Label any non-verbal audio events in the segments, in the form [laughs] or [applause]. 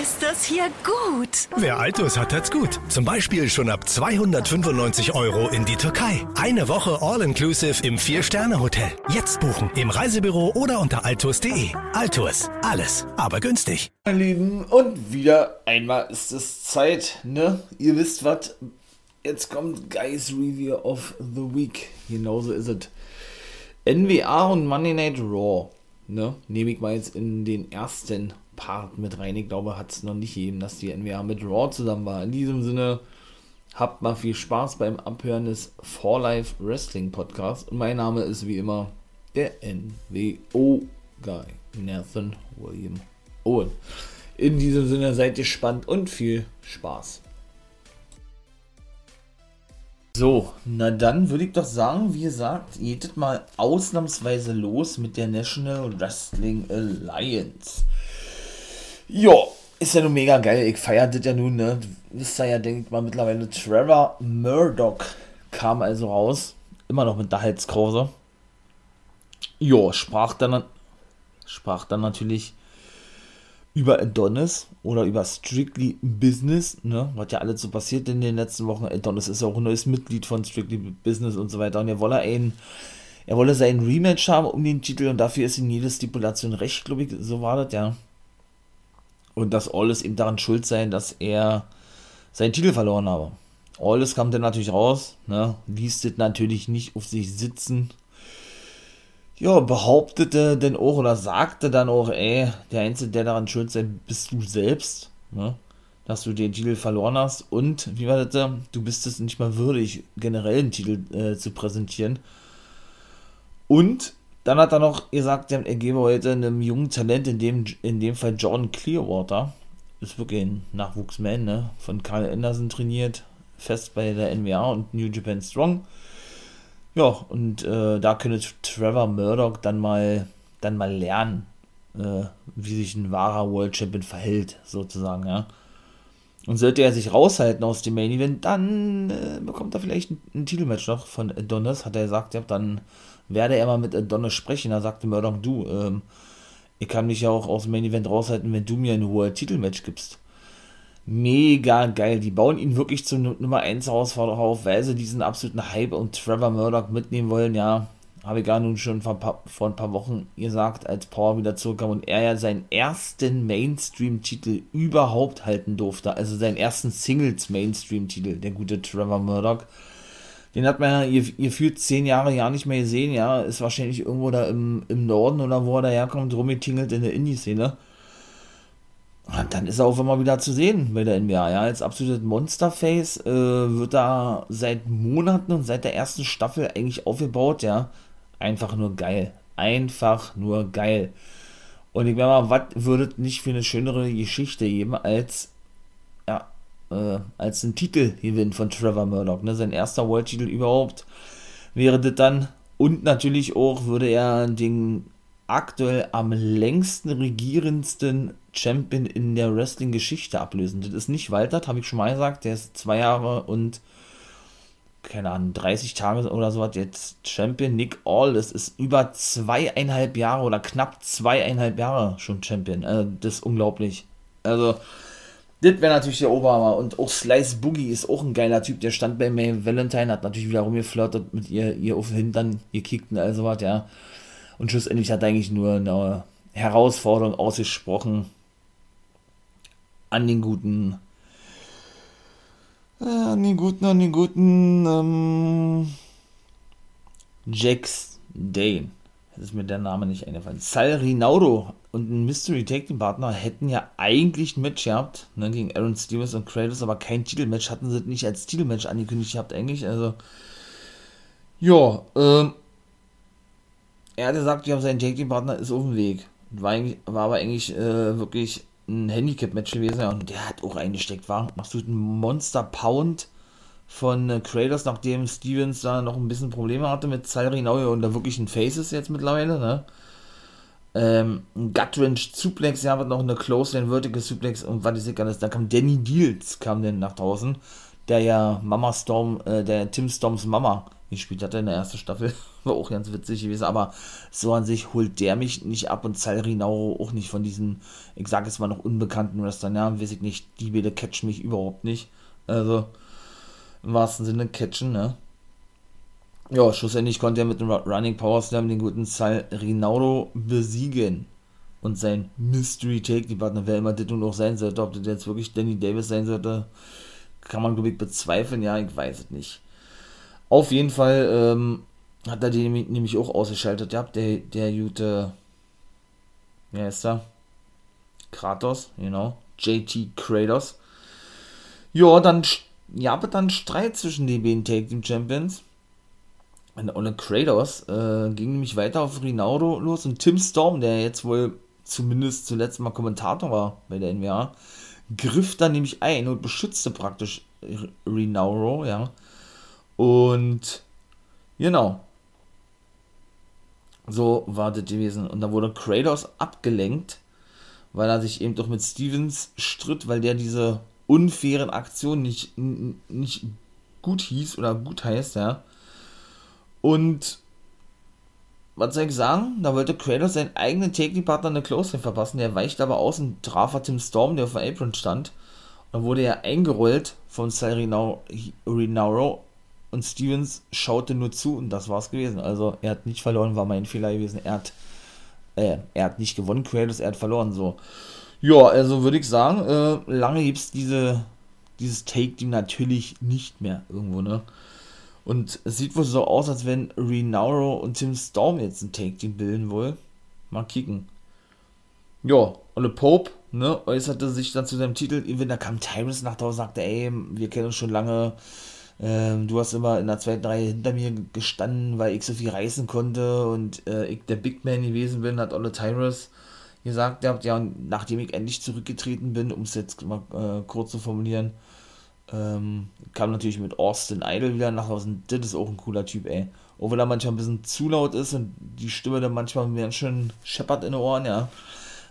Ist das hier gut? Wer Altus hat, hat's gut. Zum Beispiel schon ab 295 Euro in die Türkei. Eine Woche All-Inclusive im Vier-Sterne-Hotel. Jetzt buchen im Reisebüro oder unter altus.de. Altus, alles, aber günstig. Meine Lieben, und wieder einmal ist es Zeit, ne? Ihr wisst was? Jetzt kommt Guys Review of the Week. Genauso ist es. NWA und Monday Night Raw, ne? Nehme ich mal jetzt in den ersten Part mit rein. Ich glaube, hat es noch nicht gegeben, dass die NWA mit Raw zusammen war. In diesem Sinne, habt mal viel Spaß beim Abhören des For Life Wrestling Podcasts. Und mein Name ist wie immer der NWO-Guy, Nathan William Owen. In diesem Sinne, seid gespannt und viel Spaß. So, na dann würde ich doch sagen, wie gesagt, geht es mal ausnahmsweise los mit der National Wrestling Alliance. Ja, ist ja nun mega geil. Ich feiere das ja nun, ne? Wisst ihr ja, denkt mal mittlerweile, Trevor Murdoch kam also raus. Immer noch mit der Halskrause. Ja, sprach dann, sprach dann natürlich über Adonis oder über Strictly Business, ne? Was ja alles so passiert in den letzten Wochen. Adonis ist ja auch ein neues Mitglied von Strictly Business und so weiter. Und er wolle einen, er wolle seinen Rematch haben um den Titel und dafür ist in jede Stipulation recht, glaube ich, so war das, ja. Und dass alles ihm daran schuld sein, dass er seinen Titel verloren habe. Alles kam dann natürlich raus, ne? ließ das natürlich nicht auf sich sitzen. Ja, behauptete dann auch oder sagte dann auch, ey, der Einzige, der daran schuld sein, bist du selbst, ne? dass du den Titel verloren hast und, wie war das, du bist es nicht mal würdig, generell einen Titel äh, zu präsentieren. Und dann hat er noch gesagt, er gebe heute einem jungen Talent, in dem, in dem Fall John Clearwater, ist wirklich ein Nachwuchsman, ne? von Carl Anderson trainiert, fest bei der NWA und New Japan Strong. Ja, und äh, da könnte Trevor Murdoch dann mal, dann mal lernen, äh, wie sich ein wahrer World Champion verhält, sozusagen, ja. Und sollte er sich raushalten aus dem Main Event, dann äh, bekommt er vielleicht ein, ein Titelmatch noch von Adonis, hat er gesagt, ja, dann werde er mal mit Adonis sprechen. Da sagte Murdoch, du, ähm, ich kann mich ja auch aus dem Main Event raushalten, wenn du mir ein hoher Titelmatch gibst. Mega geil. Die bauen ihn wirklich zum Nummer 1 Herausforderer auf, weil sie diesen absoluten Hype und Trevor Murdoch mitnehmen wollen. Ja, habe ich gar nun schon vor vor ein paar Wochen gesagt, als Power wieder zurückkam und er ja seinen ersten Mainstream-Titel überhaupt halten durfte. Also seinen ersten Singles-Mainstream-Titel, der gute Trevor Murdoch. Den hat man ja gefühlt zehn Jahre ja nicht mehr gesehen, ja. Ist wahrscheinlich irgendwo da im, im Norden oder wo er daherkommt, rumgetingelt in der Indie-Szene. Und dann ist er auch immer wieder zu sehen bei der NBA, ja. Als absolutes Monsterface äh, wird da seit Monaten und seit der ersten Staffel eigentlich aufgebaut, ja. Einfach nur geil. Einfach nur geil. Und ich meine mal, was würde nicht für eine schönere Geschichte geben, als ja, äh, als ein Titelgewinn von Trevor Murdoch. Ne? Sein erster World-Titel überhaupt wäre das dann. Und natürlich auch würde er den aktuell am längsten regierendsten Champion in der Wrestling-Geschichte ablösen. Das ist nicht Walter, habe ich schon mal gesagt. Der ist zwei Jahre und keine Ahnung, 30 Tage oder so hat jetzt Champion. Nick All, das ist über zweieinhalb Jahre oder knapp zweieinhalb Jahre schon Champion. Also, das ist unglaublich. Also, das wäre natürlich der Oberhammer. Und auch Slice Boogie ist auch ein geiler Typ. Der stand bei May Valentine, hat natürlich wieder rumgeflirtet mit ihr, ihr auf den Hintern gekickt und all sowas, ja. Und schlussendlich hat er eigentlich nur eine Herausforderung ausgesprochen an den guten, äh, an den guten, an den guten, ähm, Jax Dane. Jetzt ist mir der Name nicht eingefallen. Sal Rinaudo und ein Mystery Tag Team Partner hätten ja eigentlich ein Match gehabt, ne, gegen Aaron Stevens und Kratos, aber kein Titelmatch hatten sie nicht als Titelmatch angekündigt gehabt, eigentlich, also, ja, ähm, er hat gesagt, ja, sein Tag Team Partner ist auf dem Weg. War, war aber eigentlich äh, wirklich ein Handicap-Match gewesen ja, und der hat auch eingesteckt, war absolut ein Monster Pound von äh, Kratos, nachdem Stevens da noch ein bisschen Probleme hatte mit Salrinau und da wirklich ein Face ist jetzt mittlerweile, ne? Ähm, ein Gutwrench Suplex, ja, aber noch eine Close Lane Vertical Suplex und was ist alles. Da kam Danny Deals, kam denn nach draußen, der ja Mama Storm, äh, der Tim Storms Mama gespielt hatte in der ersten Staffel. [laughs] War auch ganz witzig gewesen, aber so an sich holt der mich nicht ab und Salrinau auch nicht von diesen, ich sag jetzt mal noch unbekannten Wrestlern, ja, weiß ich nicht, die beide catchen mich überhaupt nicht. Also, im wahrsten Sinne catchen, ne? Ja, schlussendlich konnte er mit dem Running Power Slam den guten Sal Rinaldo besiegen. Und sein Mystery Take, die Partner, wer immer das nun auch sein sollte, ob das jetzt wirklich Danny Davis sein sollte, kann man, glaube ich, bezweifeln. Ja, ich weiß es nicht. Auf jeden Fall ähm, hat er die nämlich auch ausgeschaltet. Ja, der, der gute, wie heißt er? Kratos, genau. JT Kratos. Ja, dann, ja, aber dann Streit zwischen den beiden Take Team Champions. Und ohne Kratos äh, ging nämlich weiter auf Rinaldo los und Tim Storm, der jetzt wohl zumindest zuletzt mal Kommentator war bei der NWA, griff dann nämlich ein und beschützte praktisch Rinaldo, ja. Und genau. So war das gewesen. Und da wurde Kratos abgelenkt, weil er sich eben doch mit Stevens stritt, weil der diese unfairen Aktionen nicht, nicht gut hieß oder gut heißt, ja. Und was soll ich sagen? Da wollte Kratos seinen eigenen Take-Partner eine Close verpassen. Der weicht aber aus und traf Tim Storm, der auf dem Apron stand. Und dann wurde er eingerollt von Sal Rinauro und Stevens schaute nur zu und das war's gewesen. Also er hat nicht verloren, war mein Fehler gewesen. Er hat, äh, er hat nicht gewonnen, Kratos, er hat verloren. So. Ja, also würde ich sagen, äh, lange gibt's diese, dieses Take-Team natürlich nicht mehr irgendwo, ne? Und es sieht wohl so aus, als wenn Renauro und Tim Storm jetzt ein Take-Team bilden wollen. Mal kicken. Ja, und Pope, ne, äußerte sich dann zu seinem Titel. Da kam Tyrus nach draußen und sagte, ey, wir kennen uns schon lange. Ähm, du hast immer in der zweiten Reihe hinter mir gestanden, weil ich so viel reißen konnte und äh, ich der Big Man gewesen bin, hat Olle Tyrus gesagt, ja, und nachdem ich endlich zurückgetreten bin, um es jetzt mal äh, kurz zu formulieren, ähm, kam natürlich mit Austin Idol wieder nach Hause. Das ist auch ein cooler Typ, ey. Wenn er manchmal ein bisschen zu laut ist und die Stimme dann manchmal ganz schön scheppert in den Ohren, ja.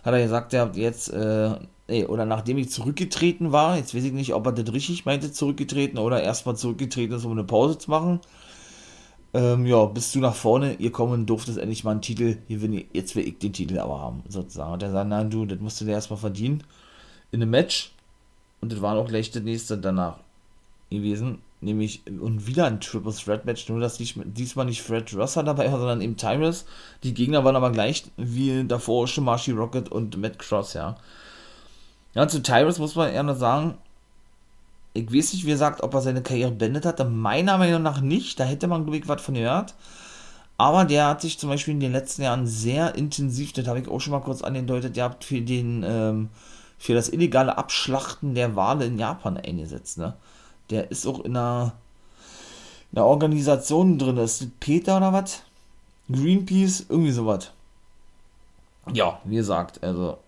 Hat er gesagt, er hat jetzt, äh, ey, oder nachdem ich zurückgetreten war, jetzt weiß ich nicht, ob er das richtig meinte, zurückgetreten oder erstmal zurückgetreten ist, um eine Pause zu machen. Ähm, ja, bist du nach vorne gekommen, durftest endlich mal einen Titel gewinnen. Jetzt will ich den Titel aber haben, sozusagen. Und er sagt, nein, du, das musst du dir erstmal verdienen. In einem Match und das war auch gleich das nächste danach gewesen. Nämlich, und wieder ein Triple Threat Match, nur dass diesmal nicht Fred Rosser dabei war, sondern eben Tyrus. Die Gegner waren aber gleich wie davor schon Marshy Rocket und Matt Cross, ja. Ja, zu Tyrus muss man eher sagen, ich weiß nicht, wie gesagt, ob er seine Karriere beendet hat. Meiner Meinung nach nicht. Da hätte man, glaube ich, was von gehört. Aber der hat sich zum Beispiel in den letzten Jahren sehr intensiv, das habe ich auch schon mal kurz angedeutet, ihr habt für den ähm, für das illegale Abschlachten der Wale in Japan eingesetzt. Ne? Der ist auch in einer, in einer Organisation drin. Ist das Peter oder was? Greenpeace, irgendwie sowas. Ja, wie gesagt, also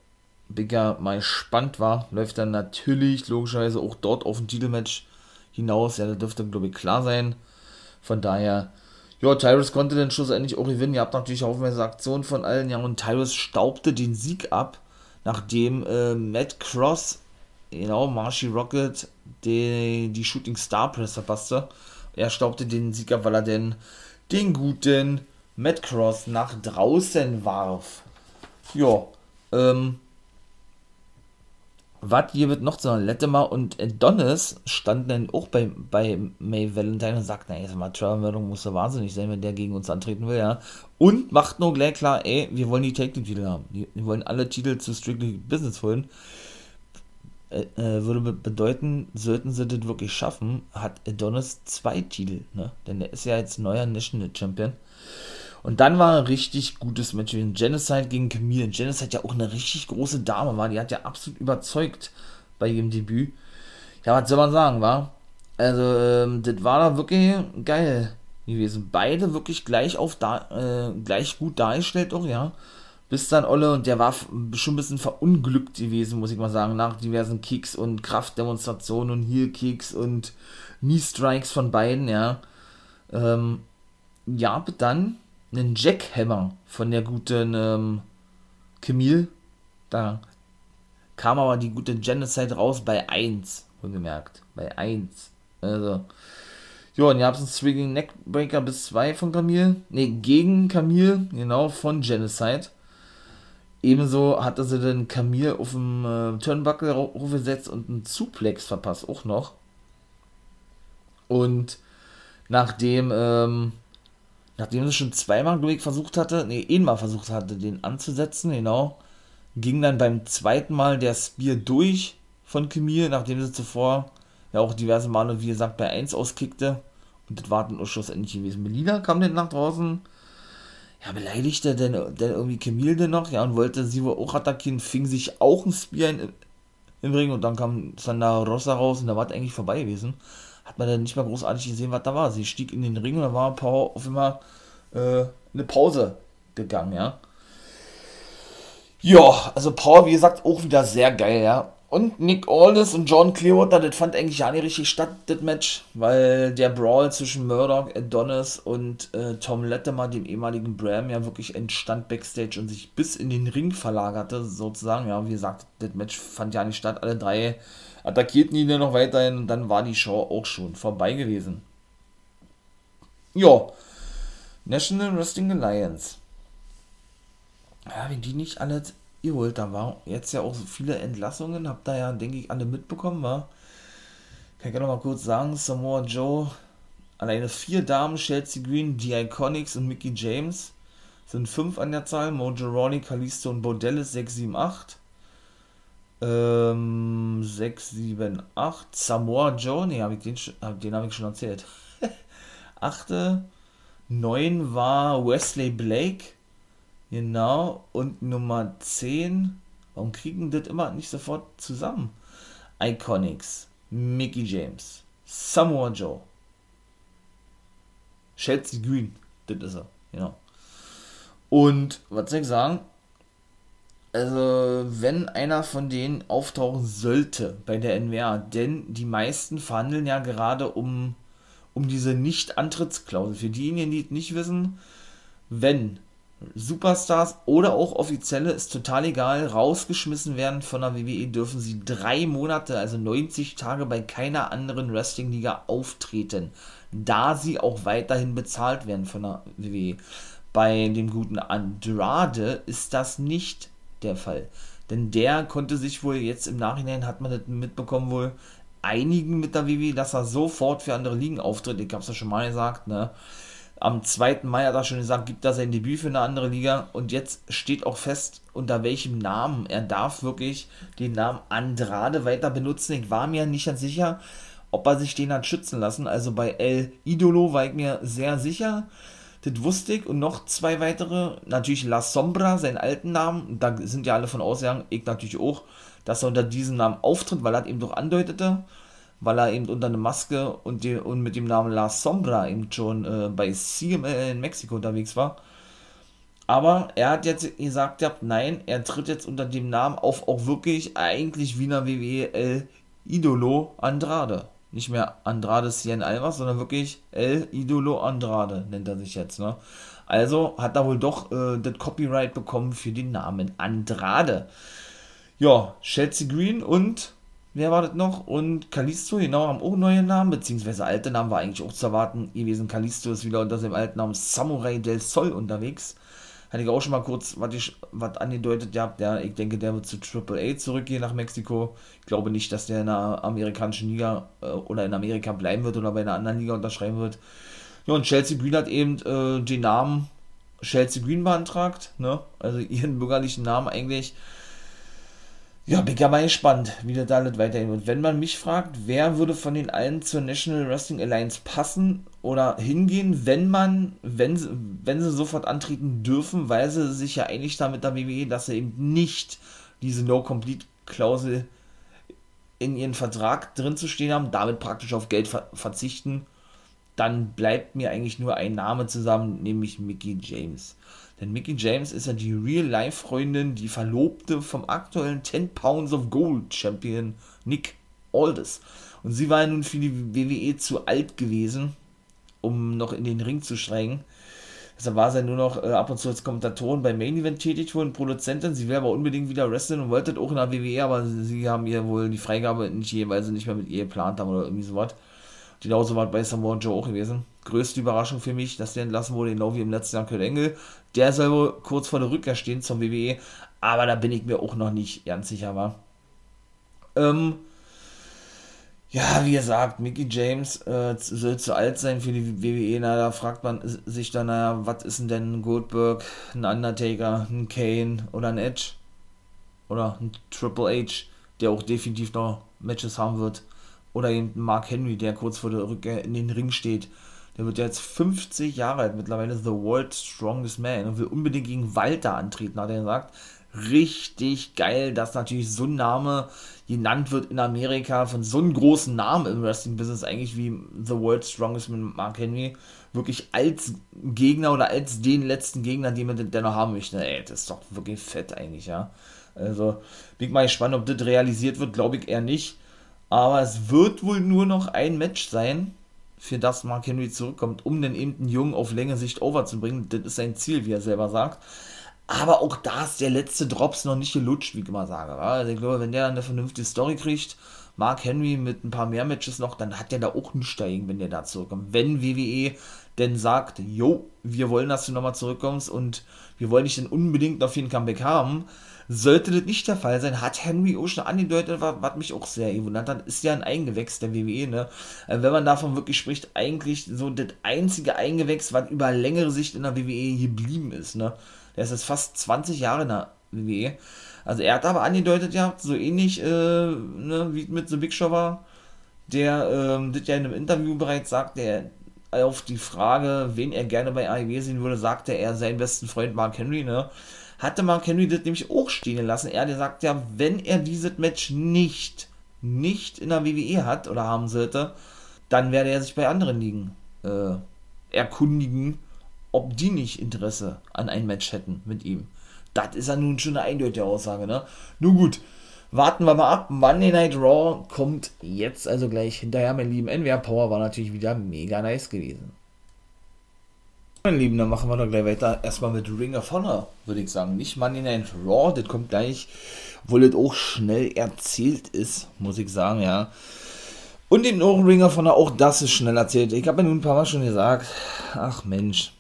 Bigger mal spannend war, läuft dann natürlich logischerweise auch dort auf ein Titelmatch hinaus. Ja, das dürfte, glaube ich, klar sein. Von daher, ja, Tyrus konnte den schlussendlich auch gewinnen. Ihr habt natürlich auch eine Aktion von allen, ja, und Tyrus staubte den Sieg ab nachdem äh, Matt Cross, genau, Marshy Rocket, die, die Shooting Star Press verpasste. Er staubte den Sieger, weil er denn den guten Matt Cross nach draußen warf. Ja, ähm, was hier wird noch zu Lettemer und Adonis standen dann auch bei, bei May Valentine und sagten, ey, sag mal, Trevor muss ja wahnsinnig sein, wenn der gegen uns antreten will, ja. Und macht nur gleich klar, ey, wir wollen die Take-Titel haben. Wir wollen alle Titel zu Strictly Business holen. Äh, äh, würde bedeuten, sollten sie das wirklich schaffen, hat Adonis zwei Titel, ne? Denn der ist ja jetzt neuer National Champion. Und dann war ein richtig gutes Match wie Genocide gegen Camille. Genocide ja auch eine richtig große Dame war. Die hat ja absolut überzeugt bei ihrem Debüt. Ja, was soll man sagen, war? Also, ähm, das war da wirklich geil gewesen. Beide wirklich gleich auf da, äh, gleich gut dargestellt auch, ja. bis dann Olle und der war schon ein bisschen verunglückt gewesen, muss ich mal sagen, nach diversen Kicks und Kraftdemonstrationen und Heel-Kicks und Knee-Strikes von beiden, ja. Ähm, ja, dann einen Jackhammer von der guten ähm, Camille. Da kam aber die gute Genocide raus bei 1, wohlgemerkt. Bei 1. Also, ja, und ihr habt einen Swinging Neckbreaker bis 2 von Camille. Ne, gegen Camille, genau, von Genocide. Ebenso hatte sie den Camille auf dem äh, Turnbuckle hochgesetzt und einen Suplex verpasst, auch noch. Und nachdem, ähm, nachdem sie schon zweimal, ich, versucht hatte, nee, einmal versucht hatte, den anzusetzen, genau, ging dann beim zweiten Mal der Spear durch von Camille, nachdem sie zuvor ja auch diverse Male, wie gesagt, bei 1 auskickte. Und das war dann auch schlussendlich gewesen. Melina kam dann nach draußen, ja, beleidigte denn, denn irgendwie Camille denn noch, ja, und wollte sie wohl auch attackieren, fing sich auch ein Spear in, im Ring und dann kam Sandra Rosa raus und da war es eigentlich vorbei gewesen. Hat man dann nicht mehr großartig gesehen, was da war. Sie stieg in den Ring und da war Power auf immer äh, eine Pause gegangen, ja. Ja, also Power, wie gesagt, auch wieder sehr geil, ja. Und Nick Aldis und John Clearwater, das fand eigentlich ja nicht richtig statt, das Match, weil der Brawl zwischen Murdoch, Adonis und äh, Tom Latimer, dem ehemaligen Bram, ja wirklich entstand Backstage und sich bis in den Ring verlagerte, sozusagen. Ja, wie gesagt, das Match fand ja nicht statt. Alle drei attackierten ihn ja noch weiterhin und dann war die Show auch schon vorbei gewesen. Ja, National Wrestling Alliance. Ja, wenn die nicht alle geholt. Da war jetzt ja auch so viele Entlassungen, habt da ja, denke ich, alle mitbekommen, war. Kann ich ja noch mal kurz sagen, Samoa Joe, alleine vier Damen, Chelsea Green, die Iconics und Mickey James sind fünf an der Zahl, Mojo Ronnie, Kalisto und Bordellis 6, 7, 8. Ähm, 6, 7, 8. Samoa Joe, hab den, den habe ich schon erzählt. [laughs] Achte. 9 war Wesley Blake. Genau, und Nummer 10, warum kriegen das immer nicht sofort zusammen? Iconics, Mickey James, Samoa Joe, Chelsea Green, das ist er, genau. Und, was soll ich sagen? Also, wenn einer von denen auftauchen sollte bei der NWA, denn die meisten verhandeln ja gerade um, um diese Nicht-Antrittsklausel. Für diejenigen, die nicht wissen, wenn Superstars oder auch Offizielle, ist total egal, rausgeschmissen werden von der WWE, dürfen sie drei Monate, also 90 Tage bei keiner anderen Wrestling-Liga auftreten, da sie auch weiterhin bezahlt werden von der WWE. Bei dem guten Andrade ist das nicht der Fall. Denn der konnte sich wohl jetzt im Nachhinein, hat man das mitbekommen, wohl einigen mit der WWE, dass er sofort für andere Ligen auftritt. Ich hab's ja schon mal gesagt, ne? Am 2. Mai hat er schon gesagt, gibt er sein Debüt für eine andere Liga und jetzt steht auch fest, unter welchem Namen. Er darf wirklich den Namen Andrade weiter benutzen. Ich war mir nicht ganz sicher, ob er sich den hat schützen lassen. Also bei El Idolo war ich mir sehr sicher. Das wusste ich. Und noch zwei weitere. Natürlich La Sombra, seinen alten Namen. Da sind ja alle von ausgegangen, ich natürlich auch, dass er unter diesem Namen auftritt, weil er eben doch andeutete weil er eben unter einer Maske und, die, und mit dem Namen La Sombra eben schon äh, bei CML in Mexiko unterwegs war. Aber er hat jetzt gesagt, ja, nein, er tritt jetzt unter dem Namen auf, auch wirklich eigentlich Wiener WWE El Idolo Andrade. Nicht mehr Andrade Cien Almas, sondern wirklich El Idolo Andrade nennt er sich jetzt. Ne? Also hat er wohl doch äh, das Copyright bekommen für den Namen Andrade. Ja, Chelsea Green und wer war das noch? Und Kalisto, genau, haben auch neue Namen, beziehungsweise alte Namen war eigentlich auch zu erwarten gewesen. Kalisto ist wieder unter seinem alten Namen Samurai del Sol unterwegs. Hatte ich auch schon mal kurz was, angedeutet gehabt. Ja, ich denke, der wird zu Triple A zurückgehen nach Mexiko. Ich glaube nicht, dass der in der amerikanischen Liga äh, oder in Amerika bleiben wird oder bei einer anderen Liga unterschreiben wird. Ja, und Chelsea Green hat eben äh, den Namen Chelsea Green beantragt, ne? Also ihren bürgerlichen Namen eigentlich ja, bin ja mal gespannt, wie das alles weiterhin wird. Wenn man mich fragt, wer würde von den allen zur National Wrestling Alliance passen oder hingehen, wenn man, wenn sie, wenn sie sofort antreten dürfen, weil sie sich ja einig damit der WWE, dass sie eben nicht diese No-Complete-Klausel in ihren Vertrag drin zu stehen haben, damit praktisch auf Geld ver verzichten dann bleibt mir eigentlich nur ein Name zusammen, nämlich Mickey James. Denn Mickey James ist ja die Real-Life-Freundin, die Verlobte vom aktuellen 10 Pounds of Gold Champion Nick Aldis. Und sie war ja nun für die WWE zu alt gewesen, um noch in den Ring zu steigen. Deshalb war sie ja nur noch äh, ab und zu als Kommentatorin beim Main Event tätig, wohl Produzentin. Sie wäre aber unbedingt wieder wrestlen und wollte auch in der WWE, aber sie haben ihr wohl die Freigabe nicht weil sie nicht mehr mit ihr geplant haben oder irgendwie sowas. Genauso war bei Samoa Joe auch gewesen. Größte Überraschung für mich, dass der entlassen wurde, genau wie im letzten Jahr Kurt Engel. Der soll wohl kurz vor der Rückkehr stehen zum WWE, aber da bin ich mir auch noch nicht ganz sicher, war. Ähm, ja, wie gesagt, Mickey James äh, soll zu alt sein für die WWE. Na, da fragt man sich dann, naja, was ist denn denn ein Goldberg, ein Undertaker, ein Kane oder ein Edge? Oder ein Triple H, der auch definitiv noch Matches haben wird. Oder eben Mark Henry, der kurz vor der Rückkehr in den Ring steht. Der wird jetzt 50 Jahre alt, mittlerweile The World's Strongest Man und will unbedingt gegen Walter antreten, hat er gesagt richtig geil, dass natürlich so ein Name genannt wird in Amerika von so einem großen Namen im Wrestling-Business, eigentlich wie The World's Strongest mit Mark Henry, wirklich als Gegner oder als den letzten Gegner, den man dennoch haben möchte. Ey, das ist doch wirklich fett eigentlich, ja. Also, bin ich mal gespannt, ob das realisiert wird, glaube ich eher nicht. Aber es wird wohl nur noch ein Match sein, für das Mark Henry zurückkommt, um den eben den Jungen auf längere Sicht overzubringen. Das ist sein Ziel, wie er selber sagt. Aber auch da ist der letzte Drops noch nicht gelutscht, wie ich immer sage. Also ich glaube, wenn der eine vernünftige Story kriegt, Mark Henry mit ein paar mehr Matches noch, dann hat der da auch einen Steigen, wenn der da zurückkommt. Wenn WWE denn sagt, jo, wir wollen, dass du nochmal zurückkommst und wir wollen dich denn unbedingt auf jeden Comeback haben, sollte das nicht der Fall sein, hat Henry auch schon angedeutet, was, mich auch sehr gewundert hat, ist ja ein Eingewächs der WWE, ne? Äh, wenn man davon wirklich spricht, eigentlich so das einzige Eingewächs, was über längere Sicht in der WWE geblieben ist, ne? Der ist jetzt fast 20 Jahre in der WWE. Also er hat aber angedeutet, ja, so ähnlich äh, ne, wie mit The Big Show war, der ähm, das ja in einem Interview bereits sagt, der auf die Frage, wen er gerne bei AEW sehen würde, sagte er seinen besten Freund Mark Henry, ne? Hatte Mark Henry das nämlich auch stehen lassen. Er, der sagt ja, wenn er dieses Match nicht, nicht in der WWE hat oder haben sollte, dann werde er sich bei anderen Ligen äh, erkundigen ob die nicht Interesse an ein Match hätten mit ihm. Das ist ja nun schon eine eindeutige Aussage, ne? Nun gut, warten wir mal ab. Monday Night Raw kommt jetzt also gleich hinterher, mein lieben NWR Power war natürlich wieder mega nice gewesen. Mein Lieben, dann machen wir doch gleich weiter. Erstmal mit Ring of Honor, würde ich sagen. Nicht Monday Night Raw, das kommt gleich, obwohl das auch schnell erzählt ist, muss ich sagen, ja. Und den Ring of Honor, auch das ist schnell erzählt. Ich habe ja nun ein paar Mal schon gesagt, ach Mensch,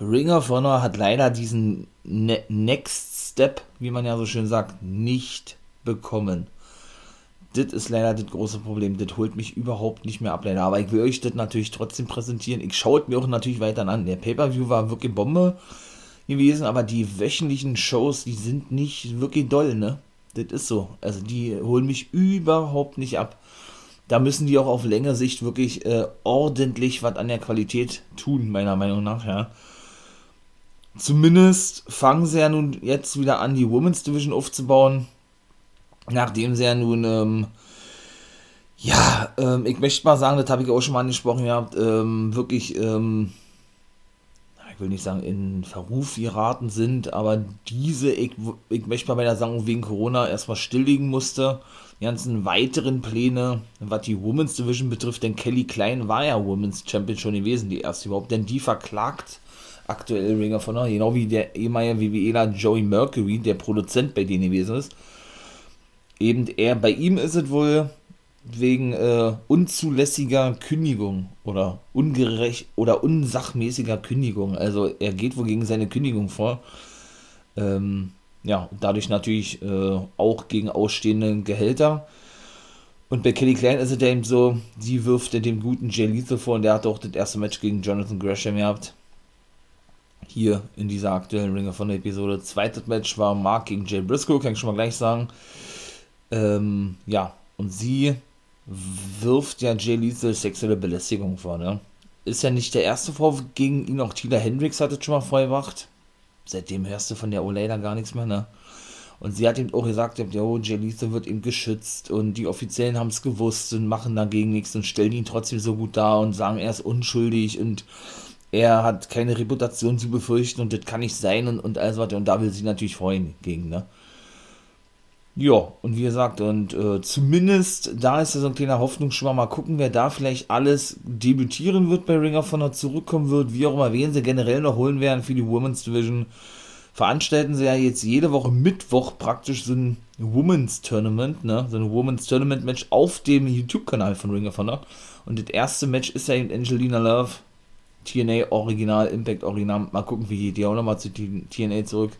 Ring of Honor hat leider diesen ne Next Step, wie man ja so schön sagt, nicht bekommen. Das ist leider das große Problem. Das holt mich überhaupt nicht mehr ab, leider. Aber ich will euch das natürlich trotzdem präsentieren. Ich schaue es mir auch natürlich weiter an. Der Pay-Per-View war wirklich Bombe gewesen, aber die wöchentlichen Shows, die sind nicht wirklich doll, ne? Das ist so. Also die holen mich überhaupt nicht ab. Da müssen die auch auf längere Sicht wirklich äh, ordentlich was an der Qualität tun, meiner Meinung nach, ja. Zumindest fangen sie ja nun jetzt wieder an, die Women's Division aufzubauen. Nachdem sie ja nun, ähm, ja, ähm, ich möchte mal sagen, das habe ich auch schon mal angesprochen gehabt, ähm, wirklich, ähm, ich will nicht sagen, in Verruf geraten sind, aber diese, ich, ich möchte mal bei der Sache wegen Corona erstmal stilllegen musste. Die ganzen weiteren Pläne, was die Women's Division betrifft, denn Kelly Klein war ja Women's Champion schon gewesen, die erste überhaupt, denn die verklagt aktuell Ring of Honor, genau wie der ehemalige WWEler Joey Mercury, der Produzent bei denen gewesen ist. Eben er, bei ihm ist es wohl wegen äh, unzulässiger Kündigung oder ungerecht oder unsachmäßiger Kündigung. Also er geht wohl gegen seine Kündigung vor. Ähm, ja, dadurch natürlich äh, auch gegen ausstehende Gehälter. Und bei Kelly Klein ist es eben so, sie wirft dem guten Jay Lethal vor und der hat auch das erste Match gegen Jonathan Gresham gehabt hier in dieser aktuellen Ring von der Episode. Zweites Match war Mark gegen Jay Briscoe, kann ich schon mal gleich sagen. Ähm, ja, und sie wirft ja Jay Lethal sexuelle Belästigung vor, ne? Ist ja nicht der erste Vorwurf gegen ihn, auch Tila Hendricks hat es schon mal vorgebracht. Seitdem hörst du von der Olayla gar nichts mehr, ne? Und sie hat eben auch gesagt, ja, Jay Lethal wird eben geschützt und die Offiziellen haben es gewusst und machen dagegen nichts und stellen ihn trotzdem so gut dar und sagen, er ist unschuldig und er hat keine Reputation zu befürchten und das kann nicht sein und, und alles was. Und da will sie natürlich freuen gegen, ne? Ja, und wie gesagt, und äh, zumindest da ist ja so ein kleiner Hoffnungsschimmer. Mal gucken, wer da vielleicht alles debütieren wird bei Ring of Honor, zurückkommen wird, wie auch immer, wen sie generell noch holen werden für die Women's Division. Veranstalten sie ja jetzt jede Woche Mittwoch praktisch so ein Women's Tournament, ne? So ein Women's Tournament Match auf dem YouTube-Kanal von Ring of Honor. Und das erste Match ist ja eben Angelina Love, TNA Original, Impact Original. Mal gucken, wie geht die auch nochmal zu TNA zurück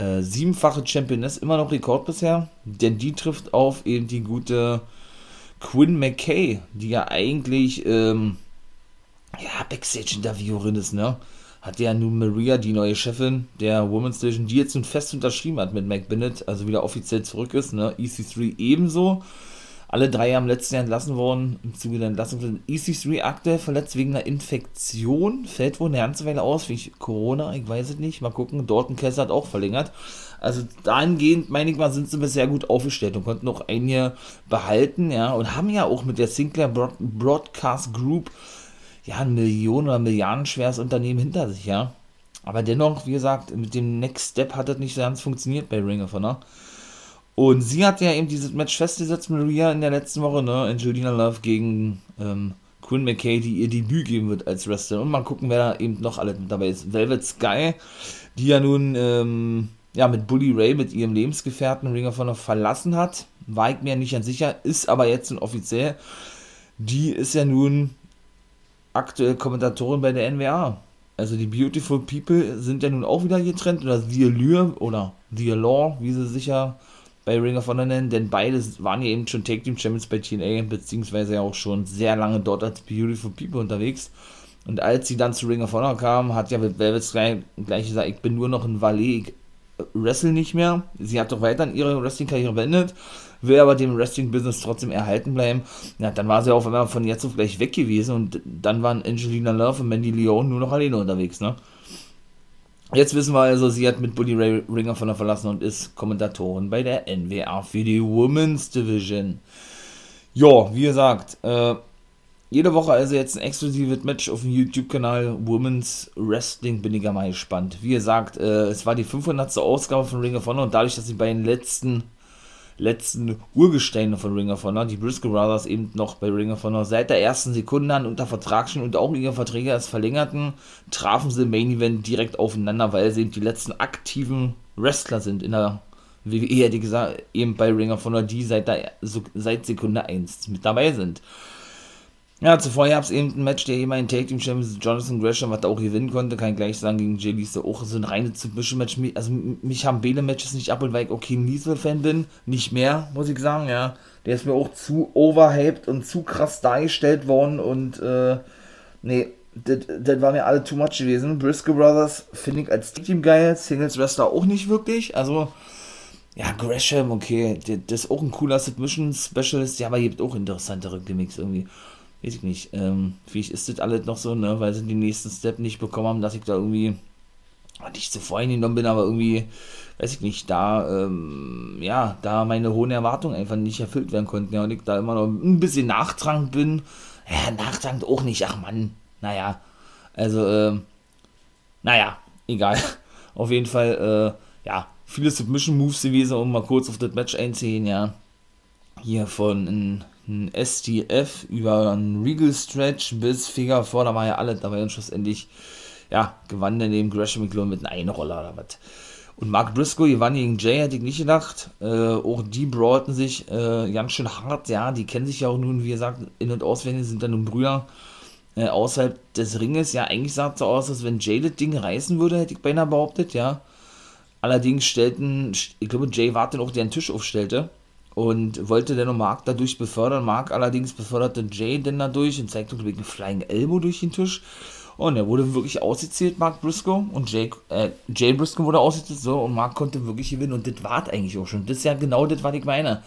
äh, siebenfache Championess, immer noch Rekord bisher, denn die trifft auf eben die gute Quinn McKay, die ja eigentlich, ähm, ja, Backstage-Interviewerin ist, ne? Hat ja nun Maria, die neue Chefin der Women's Division, die jetzt nun fest unterschrieben hat mit Mac Bennett, also wieder offiziell zurück ist, ne? EC3 ebenso alle drei im letzten Jahr entlassen worden. Im Zuge der Entlassung sind EC3 aktuell verletzt wegen einer Infektion. Fällt wohl eine ganze Weile aus, wie ich Corona, ich weiß es nicht. Mal gucken. Dorten Kessler hat auch verlängert. Also dahingehend, meine ich mal, sind sie bisher gut aufgestellt und konnten noch einige behalten, ja, und haben ja auch mit der Sinclair Broadcast Group ja ein Millionen- oder Milliardenschweres Unternehmen hinter sich, ja. Aber dennoch, wie gesagt, mit dem Next Step hat das nicht so ganz funktioniert bei Ring of Honor. Und sie hat ja eben dieses Match festgesetzt, Maria, in der letzten Woche, ne? Angelina Love gegen ähm, Quinn McKay, die ihr Debüt geben wird als Wrestler. Und mal gucken, wer da eben noch alles mit dabei ist. Velvet Sky, die ja nun ähm, ja, mit Bully Ray, mit ihrem Lebensgefährten Ring of Honor verlassen hat. War ich mir nicht ganz sicher, ist aber jetzt nun offiziell. Die ist ja nun aktuell Kommentatorin bei der NWA. Also die Beautiful People sind ja nun auch wieder getrennt, oder The Allure, oder The Allure, wie sie sicher bei Ring of Honor nennen, denn beide waren ja eben schon Take Team Champions bei TNA, beziehungsweise ja auch schon sehr lange dort als Beautiful People unterwegs. Und als sie dann zu Ring of Honor kam, hat ja Velvet Sky gleich gesagt, ich bin nur noch ein Valet, ich wrestle nicht mehr. Sie hat doch weiter ihre Wrestling-Karriere beendet, will aber dem Wrestling-Business trotzdem erhalten bleiben. Ja, dann war sie auf einmal von jetzt auf gleich weg gewesen und dann waren Angelina Love und Mandy Leone nur noch alleine unterwegs, ne? Jetzt wissen wir also, sie hat mit Bully Ray Ringer von der verlassen und ist Kommentatorin bei der NWA für die Women's Division. Ja, wie gesagt, äh, jede Woche also jetzt ein exklusives Match auf dem YouTube-Kanal Women's Wrestling. Bin ich ja mal gespannt. Wie gesagt, äh, es war die 500. Ausgabe von Ring of Honor und dadurch, dass sie bei den letzten letzten Urgesteine von Ring of Honor, die Briscoe Brothers eben noch bei Ring of Honor seit der ersten Sekunde an unter Vertrag stehen und auch ihre Verträge erst verlängerten, trafen sie im Main Event direkt aufeinander, weil sie eben die letzten aktiven Wrestler sind in der WWE, hätte gesagt, eben bei Ring of Honor, die seit, der, seit Sekunde 1 mit dabei sind. Ja, zuvor gab es eben ein Match, der jemanden Take Team Champions Jonathan Gresham, was er auch gewinnen konnte, kann ich gleich sagen, gegen Jay Lethal auch so ein reines Submission-Match. Also mich haben beide Matches nicht ab und weil ich okay Lethal-Fan bin, nicht mehr, muss ich sagen, ja. Der ist mir auch zu overhyped und zu krass dargestellt worden und äh, nee, das war mir alle too much gewesen. Briscoe Brothers finde ich als Team geil, Singles Wrestler auch nicht wirklich, also ja, Gresham, okay, das ist auch ein cooler Submission Specialist, ja, aber gibt auch interessantere Gimmicks irgendwie weiß ich nicht, ähm, vielleicht ist das alles noch so, ne, weil sie den nächsten Step nicht bekommen haben, dass ich da irgendwie nicht zu voreingenommen bin, aber irgendwie, weiß ich nicht, da, ähm, ja, da meine hohen Erwartungen einfach nicht erfüllt werden konnten, ja, und ich da immer noch ein bisschen nachtragend bin, ja, nachtragend auch nicht, ach man, naja, also, ähm, naja, egal, [laughs] auf jeden Fall, äh, ja, viele Submission-Moves gewesen, um mal kurz auf das Match einzugehen, ja, hier von ein STF über einen Regal Stretch bis Figure 4, da war ja alles dabei und schlussendlich, ja, gewann der neben Gresham McLeod mit einem Einroller oder was. Und Mark Briscoe gewann gegen Jay, hätte ich nicht gedacht. Äh, auch die brawlten sich äh, ganz schön hart, ja, die kennen sich ja auch nun, wie gesagt, in- und auswendig, sind dann nun Brüder. Äh, außerhalb des Ringes, ja, eigentlich sah es so aus, als wenn Jay das Ding reißen würde, hätte ich beinahe behauptet, ja. Allerdings stellten, ich glaube, Jay war dann auch, der einen Tisch aufstellte und wollte dann noch Mark dadurch befördern. Mark allerdings beförderte Jay dann dadurch und zeigte einen Flying Elbow durch den Tisch. Und er wurde wirklich ausgezählt, Mark Briscoe. Und Jay, äh, Jay Briscoe wurde ausgezählt, so. Und Mark konnte wirklich gewinnen. Und das war eigentlich auch schon. Das ist ja genau das, was ich meine.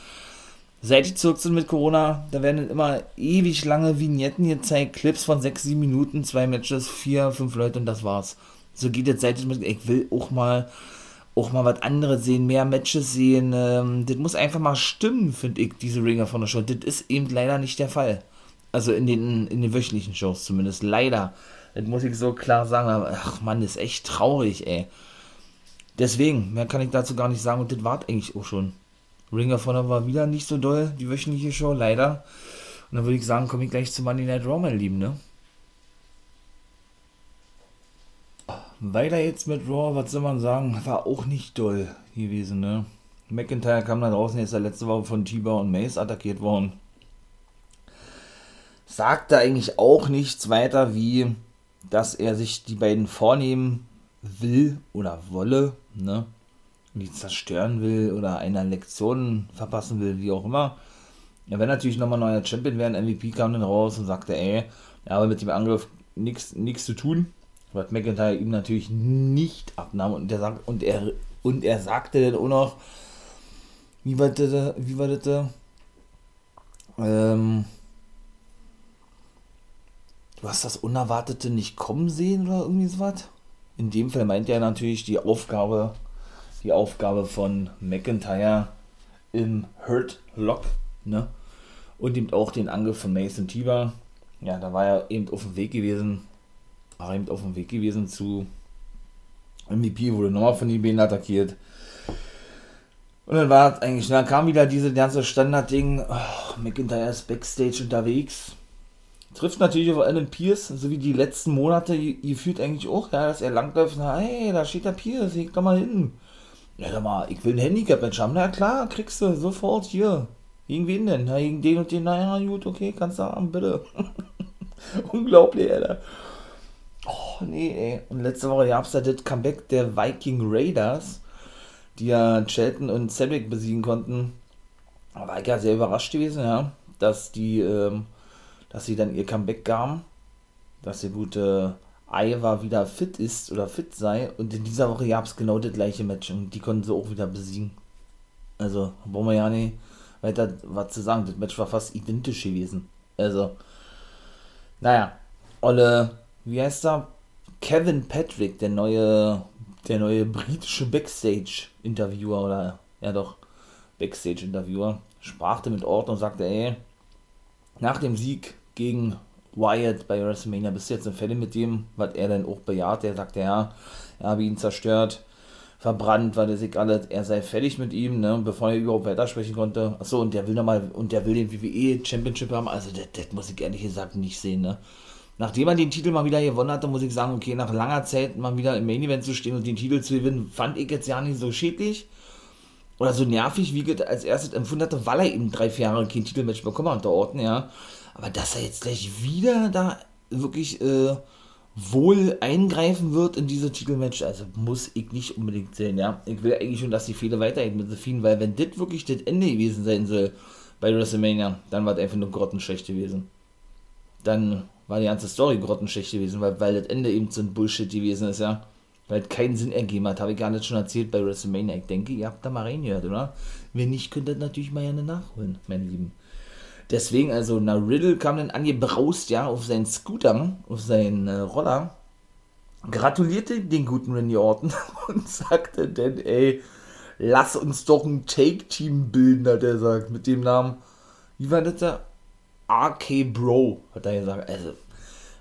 Seit die zurück sind mit Corona, da werden immer ewig lange Vignetten gezeigt. Clips von 6, 7 Minuten, zwei Matches, 4, 5 Leute und das war's. So geht jetzt seit mit. Ich will auch mal auch mal was anderes sehen, mehr Matches sehen. Ähm, das muss einfach mal stimmen, finde ich, diese Ringer von der Show. Das ist eben leider nicht der Fall. Also in den, in den wöchentlichen Shows zumindest. Leider. Das muss ich so klar sagen. Ach man, das ist echt traurig, ey. Deswegen, mehr kann ich dazu gar nicht sagen. Und das war eigentlich auch schon. Ringer von der war wieder nicht so doll, die wöchentliche Show, leider. Und dann würde ich sagen, komme ich gleich zu Monday Night Raw, mein Lieben, ne? Weiter jetzt mit Raw, was soll man sagen, war auch nicht doll gewesen, ne? McIntyre kam da draußen, jetzt der letzte Woche von Tiber und Mace attackiert worden. Sagte eigentlich auch nichts weiter, wie dass er sich die beiden vornehmen will oder wolle, ne? Die zerstören will oder einer Lektion verpassen will, wie auch immer. Er wäre natürlich nochmal neuer Champion werden. MVP kam dann raus und sagte, ey, ja, aber mit dem Angriff nichts zu tun was McIntyre ihm natürlich nicht abnahm. Und er sagt und er und er sagte dann auch noch wie war das wie war das ähm, du hast das Unerwartete nicht kommen sehen oder irgendwie so was in dem Fall meint er natürlich die Aufgabe die Aufgabe von McIntyre im Hurt Lock ne? Und eben auch den Angriff von Mason Tiber. Ja da war er eben auf dem Weg gewesen war eben auf dem Weg gewesen zu MVP, wurde nochmal von den attackiert. Und dann war es eigentlich, dann kam wieder diese ganze Standardding, oh, McIntyre ist Backstage unterwegs. Trifft natürlich auf Alan Pierce, so wie die letzten Monate, ihr fühlt eigentlich auch, ja, dass er langläuft und hey, da steht der Pierce, ich komm mal hin. Ja, sag mal, ich will ein Handicap-Match haben. Na klar, kriegst du sofort hier. Gegen wen denn? Na, gegen den und den. Naja, gut, okay, kannst du haben, bitte. [laughs] Unglaublich, Alter. Nee, ey. Und letzte Woche gab es ja das Comeback der Viking Raiders, die ja Shelton und Cedric besiegen konnten. Da war ich ja sehr überrascht gewesen, ja, dass die, ähm, dass sie dann ihr Comeback gaben, dass der gute Iowa wieder fit ist oder fit sei. Und in dieser Woche gab es genau das gleiche Match und die konnten sie auch wieder besiegen. Also, brauchen wir ja nicht weiter was zu sagen. Das Match war fast identisch gewesen. Also, naja, Olle wie heißt er? Kevin Patrick, der neue, der neue britische Backstage-Interviewer oder, ja doch, Backstage-Interviewer, sprach mit Ort und sagte, ey, nach dem Sieg gegen Wyatt bei WrestleMania bist du jetzt in Fälle mit dem, was er dann auch bejaht. Er sagte, ja, er habe ihn zerstört, verbrannt, weil er sich alles, er sei fertig mit ihm, ne, bevor er überhaupt weitersprechen konnte. Achso, und der will nochmal, und der will den WWE Championship haben, also das, das muss ich ehrlich gesagt nicht sehen, ne nachdem er den Titel mal wieder gewonnen hatte, muss ich sagen, okay, nach langer Zeit mal wieder im Main Event zu stehen und den Titel zu gewinnen, fand ich jetzt ja nicht so schädlich oder so nervig, wie ich als erstes empfunden hatte, weil er eben drei, vier Jahre kein Titelmatch bekommen hat, der Orten, ja. Aber dass er jetzt gleich wieder da wirklich äh, wohl eingreifen wird in diese Titelmatch, also muss ich nicht unbedingt sehen, ja. Ich will eigentlich schon, dass die Fehler weitergehen mit Fiend, weil wenn das wirklich das Ende gewesen sein soll bei WrestleMania, dann war das einfach nur grottenschlecht gewesen. Dann war die ganze Story grottenschlecht gewesen, weil, weil das Ende eben so ein Bullshit gewesen ist, ja. Weil es keinen Sinn ergeben hat, habe ich gar nicht schon erzählt bei WrestleMania. Ich denke, ihr habt da mal reingehört, oder? Wenn nicht, könnt ihr natürlich mal gerne nachholen, meine Lieben. Deswegen, also, na, Riddle kam dann angebraust, ja, auf seinen Scooter, auf seinen äh, Roller, gratulierte den guten Randy Orton [laughs] und sagte dann, ey, lass uns doch ein Take-Team bilden, hat er gesagt, mit dem Namen, wie war das da? RK Bro, hat er gesagt. Also,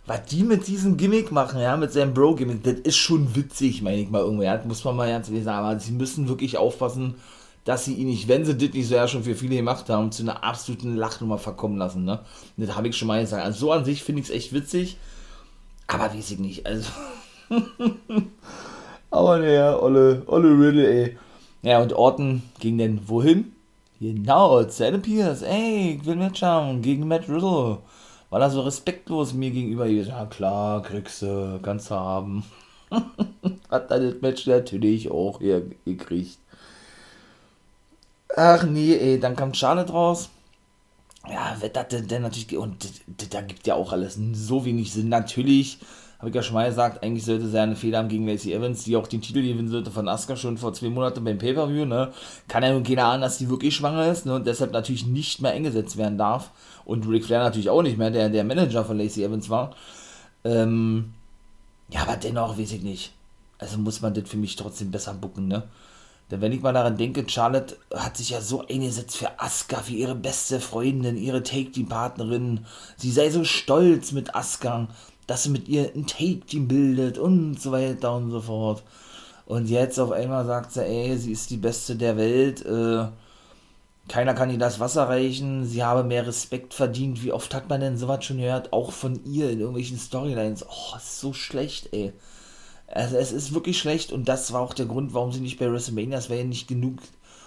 was die mit diesem Gimmick machen, ja, mit seinem Bro-Gimmick, das ist schon witzig, meine ich mal irgendwie. Ja, muss man mal ganz ehrlich sagen. Aber sie müssen wirklich aufpassen, dass sie ihn nicht, wenn sie das nicht so ja schon für viele gemacht haben, zu einer absoluten Lachnummer verkommen lassen. Ne? Das habe ich schon mal gesagt. Also, so an sich finde ich es echt witzig. Aber weiß ich nicht. Also. [laughs] aber naja, Olle, Olle Riddle, ey. Ja, und Orton ging denn wohin? Genau, Zelle Pierce, ey, ich will Match haben gegen Matt Riddle. Weil er so respektlos mir gegenüber ist. Ja klar, kriegst du, kannst du haben. [laughs] Hat dann das Match natürlich auch hier gekriegt. Ach nee, ey, dann kam Charlotte raus. Ja, wird das denn, denn natürlich, und da gibt ja auch alles so wenig Sinn. Natürlich habe ich ja schon mal gesagt, eigentlich sollte sie eine Fehler haben gegen Lacey Evans, die auch den Titel gewinnen sollte von Asuka schon vor zwei Monaten beim Pay-Per-View, ne? Kann ja nun keiner ahnen, dass die wirklich schwanger ist, ne? Und deshalb natürlich nicht mehr eingesetzt werden darf. Und Ric Flair natürlich auch nicht mehr, der der Manager von Lacey Evans war. Ähm, ja, aber dennoch weiß ich nicht. also muss man das für mich trotzdem besser bucken, ne? Denn wenn ich mal daran denke, Charlotte hat sich ja so eingesetzt für Asuka, für ihre beste Freundin, ihre Take-Team-Partnerin. Sie sei so stolz mit Asuka, dass sie mit ihr ein Take-Team bildet und so weiter und so fort. Und jetzt auf einmal sagt sie, ey, sie ist die Beste der Welt, äh, keiner kann ihr das Wasser reichen, sie habe mehr Respekt verdient. Wie oft hat man denn sowas schon gehört? Auch von ihr in irgendwelchen Storylines. Oh, ist so schlecht, ey. Also es ist wirklich schlecht und das war auch der Grund, warum sie nicht bei WrestleMania, es wäre ja nicht genug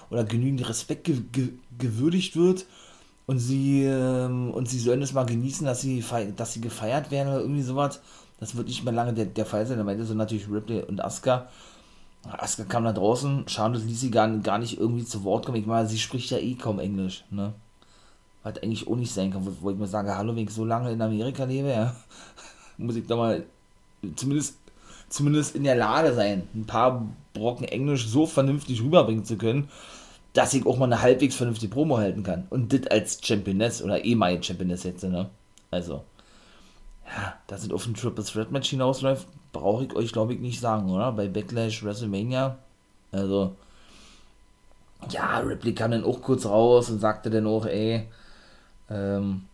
oder genügend Respekt ge ge gewürdigt wird und sie ähm, und sie sollen es mal genießen, dass sie dass sie gefeiert werden oder irgendwie sowas. Das wird nicht mehr lange der, der Fall sein. Am Ende sind natürlich Ripley und Asuka. Asuka kam da draußen, Charlotte ließ sie gar, gar nicht irgendwie zu Wort kommen. Ich meine, sie spricht ja eh kaum Englisch, ne? Was eigentlich auch nicht sein kann, wo, wo ich mir sage, hallo, wenn ich so lange in Amerika lebe, ja, [laughs] muss ich doch mal zumindest zumindest in der Lage sein, ein paar Brocken Englisch so vernünftig rüberbringen zu können, dass ich auch mal eine halbwegs vernünftige Promo halten kann. Und das als Championess oder ehemalige Championess jetzt, ne? Also, ja, dass es auf ein Triple Threat Match hinausläuft, brauche ich euch, glaube ich, nicht sagen, oder? Bei Backlash WrestleMania. Also, ja, Ripley kam dann auch kurz raus und sagte dann auch, ey, ähm,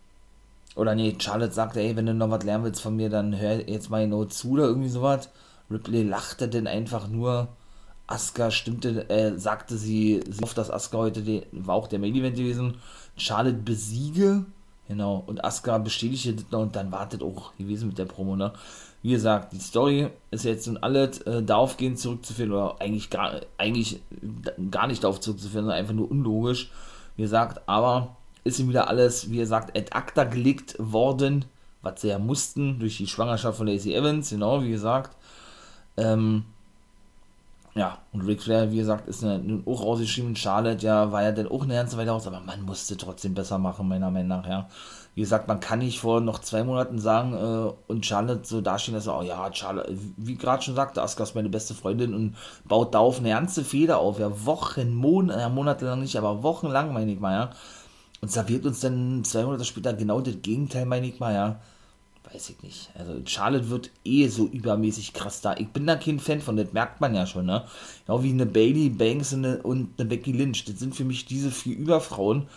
oder nee, Charlotte sagte, ey, wenn du noch was lernen willst von mir, dann hör jetzt mal genau zu oder irgendwie sowas. Ripley lachte denn einfach nur. Asuka stimmte, äh, sagte sie, sie hofft, dass Asuka heute die, war auch der Main Event gewesen. Charlotte besiege, genau, und Asuka bestätigte das noch und dann wartet auch gewesen mit der Promo, ne? Wie gesagt, die Story ist jetzt in alles äh, darauf gehen zurückzuführen, oder eigentlich gar, eigentlich gar nicht darauf zurückzuführen, sondern einfach nur unlogisch. Wie gesagt, aber ist ihm wieder alles, wie er sagt, ad acta gelegt worden, was sie ja mussten durch die Schwangerschaft von Lacey Evans, genau, wie gesagt. Ähm, ja, und Ric Flair, wie gesagt, ist eine, auch rausgeschrieben. Charlotte, ja, war ja dann auch eine ganze Weile aus, aber man musste trotzdem besser machen, meiner Meinung nach, ja. Wie gesagt, man kann nicht vor noch zwei Monaten sagen äh, und Charlotte so dastehen, dass, oh ja, Charlotte, wie gerade schon sagte, Asuka ist meine beste Freundin und baut darauf eine ganze Feder auf, ja, Wochen, Monate, ja, monatelang nicht, aber wochenlang, meine ich mal, ja. Und serviert uns dann zwei Monate später genau das Gegenteil, meine ich mal, ja weiß ich nicht. Also Charlotte wird eh so übermäßig krass da. Ich bin da kein Fan von, das merkt man ja schon, ne? Genau wie eine Bailey Banks und eine, und eine Becky Lynch. Das sind für mich diese vier Überfrauen,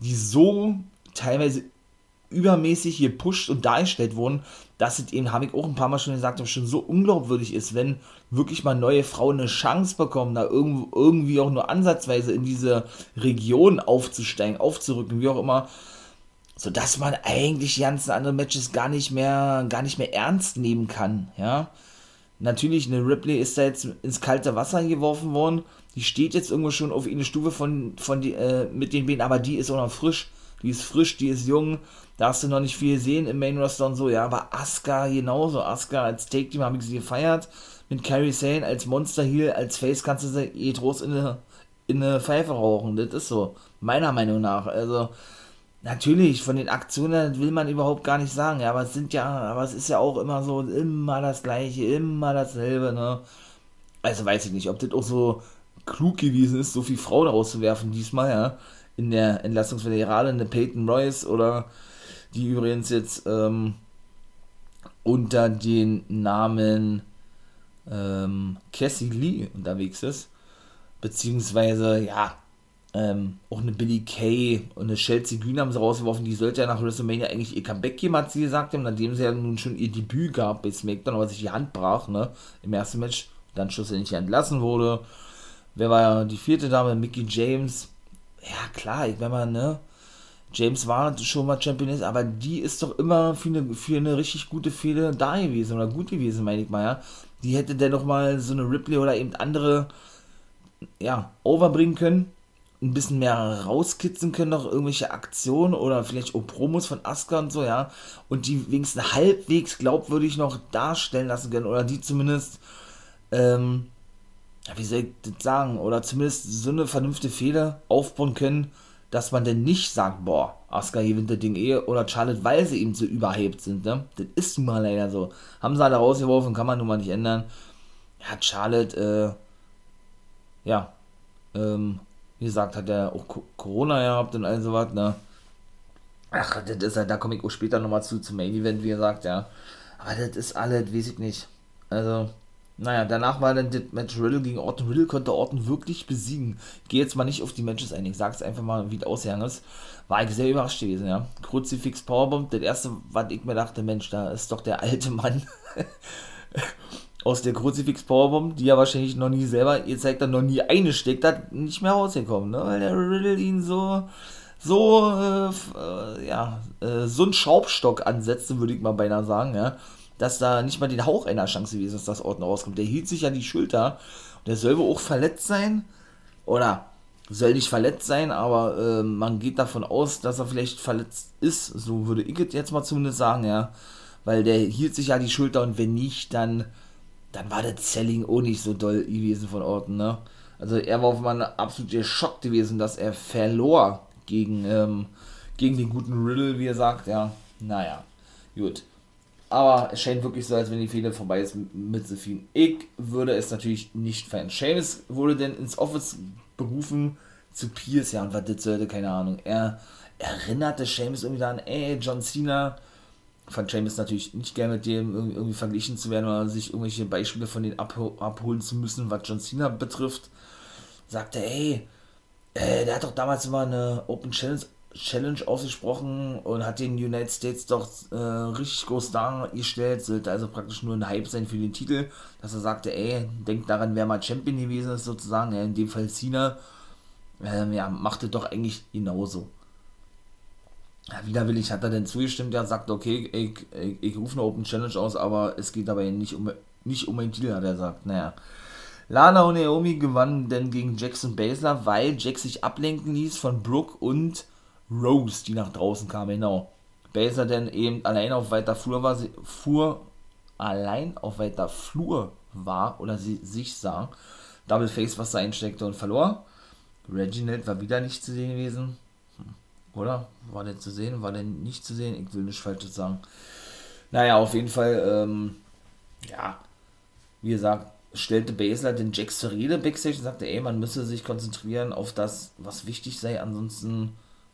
die so teilweise übermäßig gepusht und dargestellt wurden, dass es eben, habe ich auch ein paar Mal schon gesagt, schon so unglaubwürdig ist, wenn wirklich mal neue Frauen eine Chance bekommen, da irgendwie auch nur ansatzweise in diese Region aufzusteigen, aufzurücken, wie auch immer so dass man eigentlich die ganzen anderen Matches gar nicht mehr, gar nicht mehr ernst nehmen kann, ja. Natürlich, eine Ripley ist da jetzt ins kalte Wasser geworfen worden. Die steht jetzt irgendwo schon auf eine Stufe von, von die, äh, mit den Beinen, aber die ist auch noch frisch. Die ist frisch, die ist jung. Da hast du noch nicht viel sehen im Main Roster und so, ja. Aber Asuka genauso. Asuka als Take Team habe ich sie gefeiert. Mit Carrie Sane als Monster Heel, als Face kannst du sie eh trost in eine, in eine Pfeife rauchen. Das ist so. Meiner Meinung nach. Also, Natürlich, von den Aktionen will man überhaupt gar nicht sagen, ja, aber es sind ja, aber es ist ja auch immer so, immer das Gleiche, immer dasselbe, ne? Also weiß ich nicht, ob das auch so klug gewesen ist, so viel Frauen rauszuwerfen diesmal, ja, in der Entlastungswelle, gerade eine Peyton Royce oder die übrigens jetzt ähm, unter den Namen ähm, Cassie Lee unterwegs ist, beziehungsweise, ja, ähm, auch eine Billy Kay und eine Chelsea Green haben sie rausgeworfen, die sollte ja nach WrestleMania eigentlich ihr Comeback geben, hat sie gesagt, nachdem sie ja nun schon ihr Debüt gab bei SmackDown, aber sich die Hand brach, ne, im ersten Match, dann schlussendlich entlassen wurde. Wer war ja die vierte Dame? Mickey James. Ja, klar, wenn man, ne, James war schon mal Championess, aber die ist doch immer für eine, für eine richtig gute Fehde da gewesen oder gut gewesen, meine ich mal, ja. Die hätte dennoch mal so eine Ripley oder eben andere, ja, overbringen können ein bisschen mehr rauskitzeln können, noch irgendwelche Aktionen oder vielleicht auch Promos von Asuka und so, ja, und die wenigstens halbwegs glaubwürdig noch darstellen lassen können oder die zumindest, ähm, ja, wie soll ich das sagen, oder zumindest so eine vernünftige Fehler aufbauen können, dass man denn nicht sagt, boah, Asuka gewinnt das Ding eh oder Charlotte, weil sie eben so überhebt sind, ne? Das ist nun mal leider so. Haben sie alle rausgeworfen, kann man nun mal nicht ändern. Ja, Charlotte, äh, ja, ähm, wie gesagt, hat er auch Corona gehabt und all sowas, ne? Ach, das ist halt, da komme ich auch später nochmal zu, zum Main Event, wie gesagt, ja. Aber das ist alles, weiß ich nicht. Also, naja, danach war dann das Match Riddle gegen Orton. Riddle konnte Orton wirklich besiegen. Ich gehe jetzt mal nicht auf die Matches ein, ich sag's einfach mal, wie es ausgegangen ist. War ich sehr überrascht gewesen, ja. Kruzifix Powerbomb, das erste, was ich mir dachte, Mensch, da ist doch der alte Mann [laughs] aus der Kruzifix Powerbomb, die er wahrscheinlich noch nie selber gezeigt hat, noch nie eine steckt hat, nicht mehr rausgekommen, ne? Weil der Riddle ihn so, so, äh, äh, ja, äh, so einen Schraubstock ansetzte, würde ich mal beinahe sagen, ja dass da nicht mal den Hauch einer Chance gewesen ist, dass Orton rauskommt. Der hielt sich an die Schulter der soll wohl auch verletzt sein. Oder soll nicht verletzt sein, aber äh, man geht davon aus, dass er vielleicht verletzt ist. So würde ich jetzt mal zumindest sagen, ja. Weil der hielt sich ja die Schulter und wenn nicht, dann, dann war das Selling auch nicht so doll gewesen von Orton, ne? Also er war auf einmal absolut geschockt gewesen, dass er verlor gegen, ähm, gegen den guten Riddle, wie er sagt, ja. Naja, gut. Aber es scheint wirklich so, als wenn die Fehde vorbei ist mit Sophie. Ich würde es natürlich nicht feiern. Seamus wurde denn ins Office berufen zu Pierce, ja, und was das sollte, keine Ahnung. Er erinnerte Seamus irgendwie daran, ey, John Cena, fand Seamus natürlich nicht gerne mit dem irgendwie, irgendwie, verglichen zu werden oder sich irgendwelche Beispiele von denen abho abholen zu müssen, was John Cena betrifft. Sagte, ey, äh, der hat doch damals immer eine Open Challenge Challenge ausgesprochen und hat den United States doch äh, richtig groß dargestellt, sollte also praktisch nur ein Hype sein für den Titel, dass er sagte, ey, denkt daran, wer mal Champion gewesen ist sozusagen, ja, in dem Fall Cena, ähm, ja, machte doch eigentlich genauso. Ja, widerwillig hat er denn zugestimmt, er sagt, okay, ich, ich, ich rufe eine Open Challenge aus, aber es geht dabei nicht um, nicht um einen Titel, hat er gesagt, naja. Lana und Naomi gewannen denn gegen Jackson Baszler, weil Jack sich ablenken ließ von Brooke und Rose, die nach draußen kam, genau. Baser denn eben allein auf weiter Flur war, sie fuhr allein auf weiter Flur war oder sie sich sah. Double Face, was da einsteckte und verlor. Reginald war wieder nicht zu sehen gewesen. Hm. Oder? War der zu sehen? War der nicht zu sehen? Ich will nicht falsches sagen. Naja, auf jeden Fall, ähm, ja, wie gesagt, stellte Basler den Jack zur Rede backstage und sagte, ey, man müsse sich konzentrieren auf das, was wichtig sei, ansonsten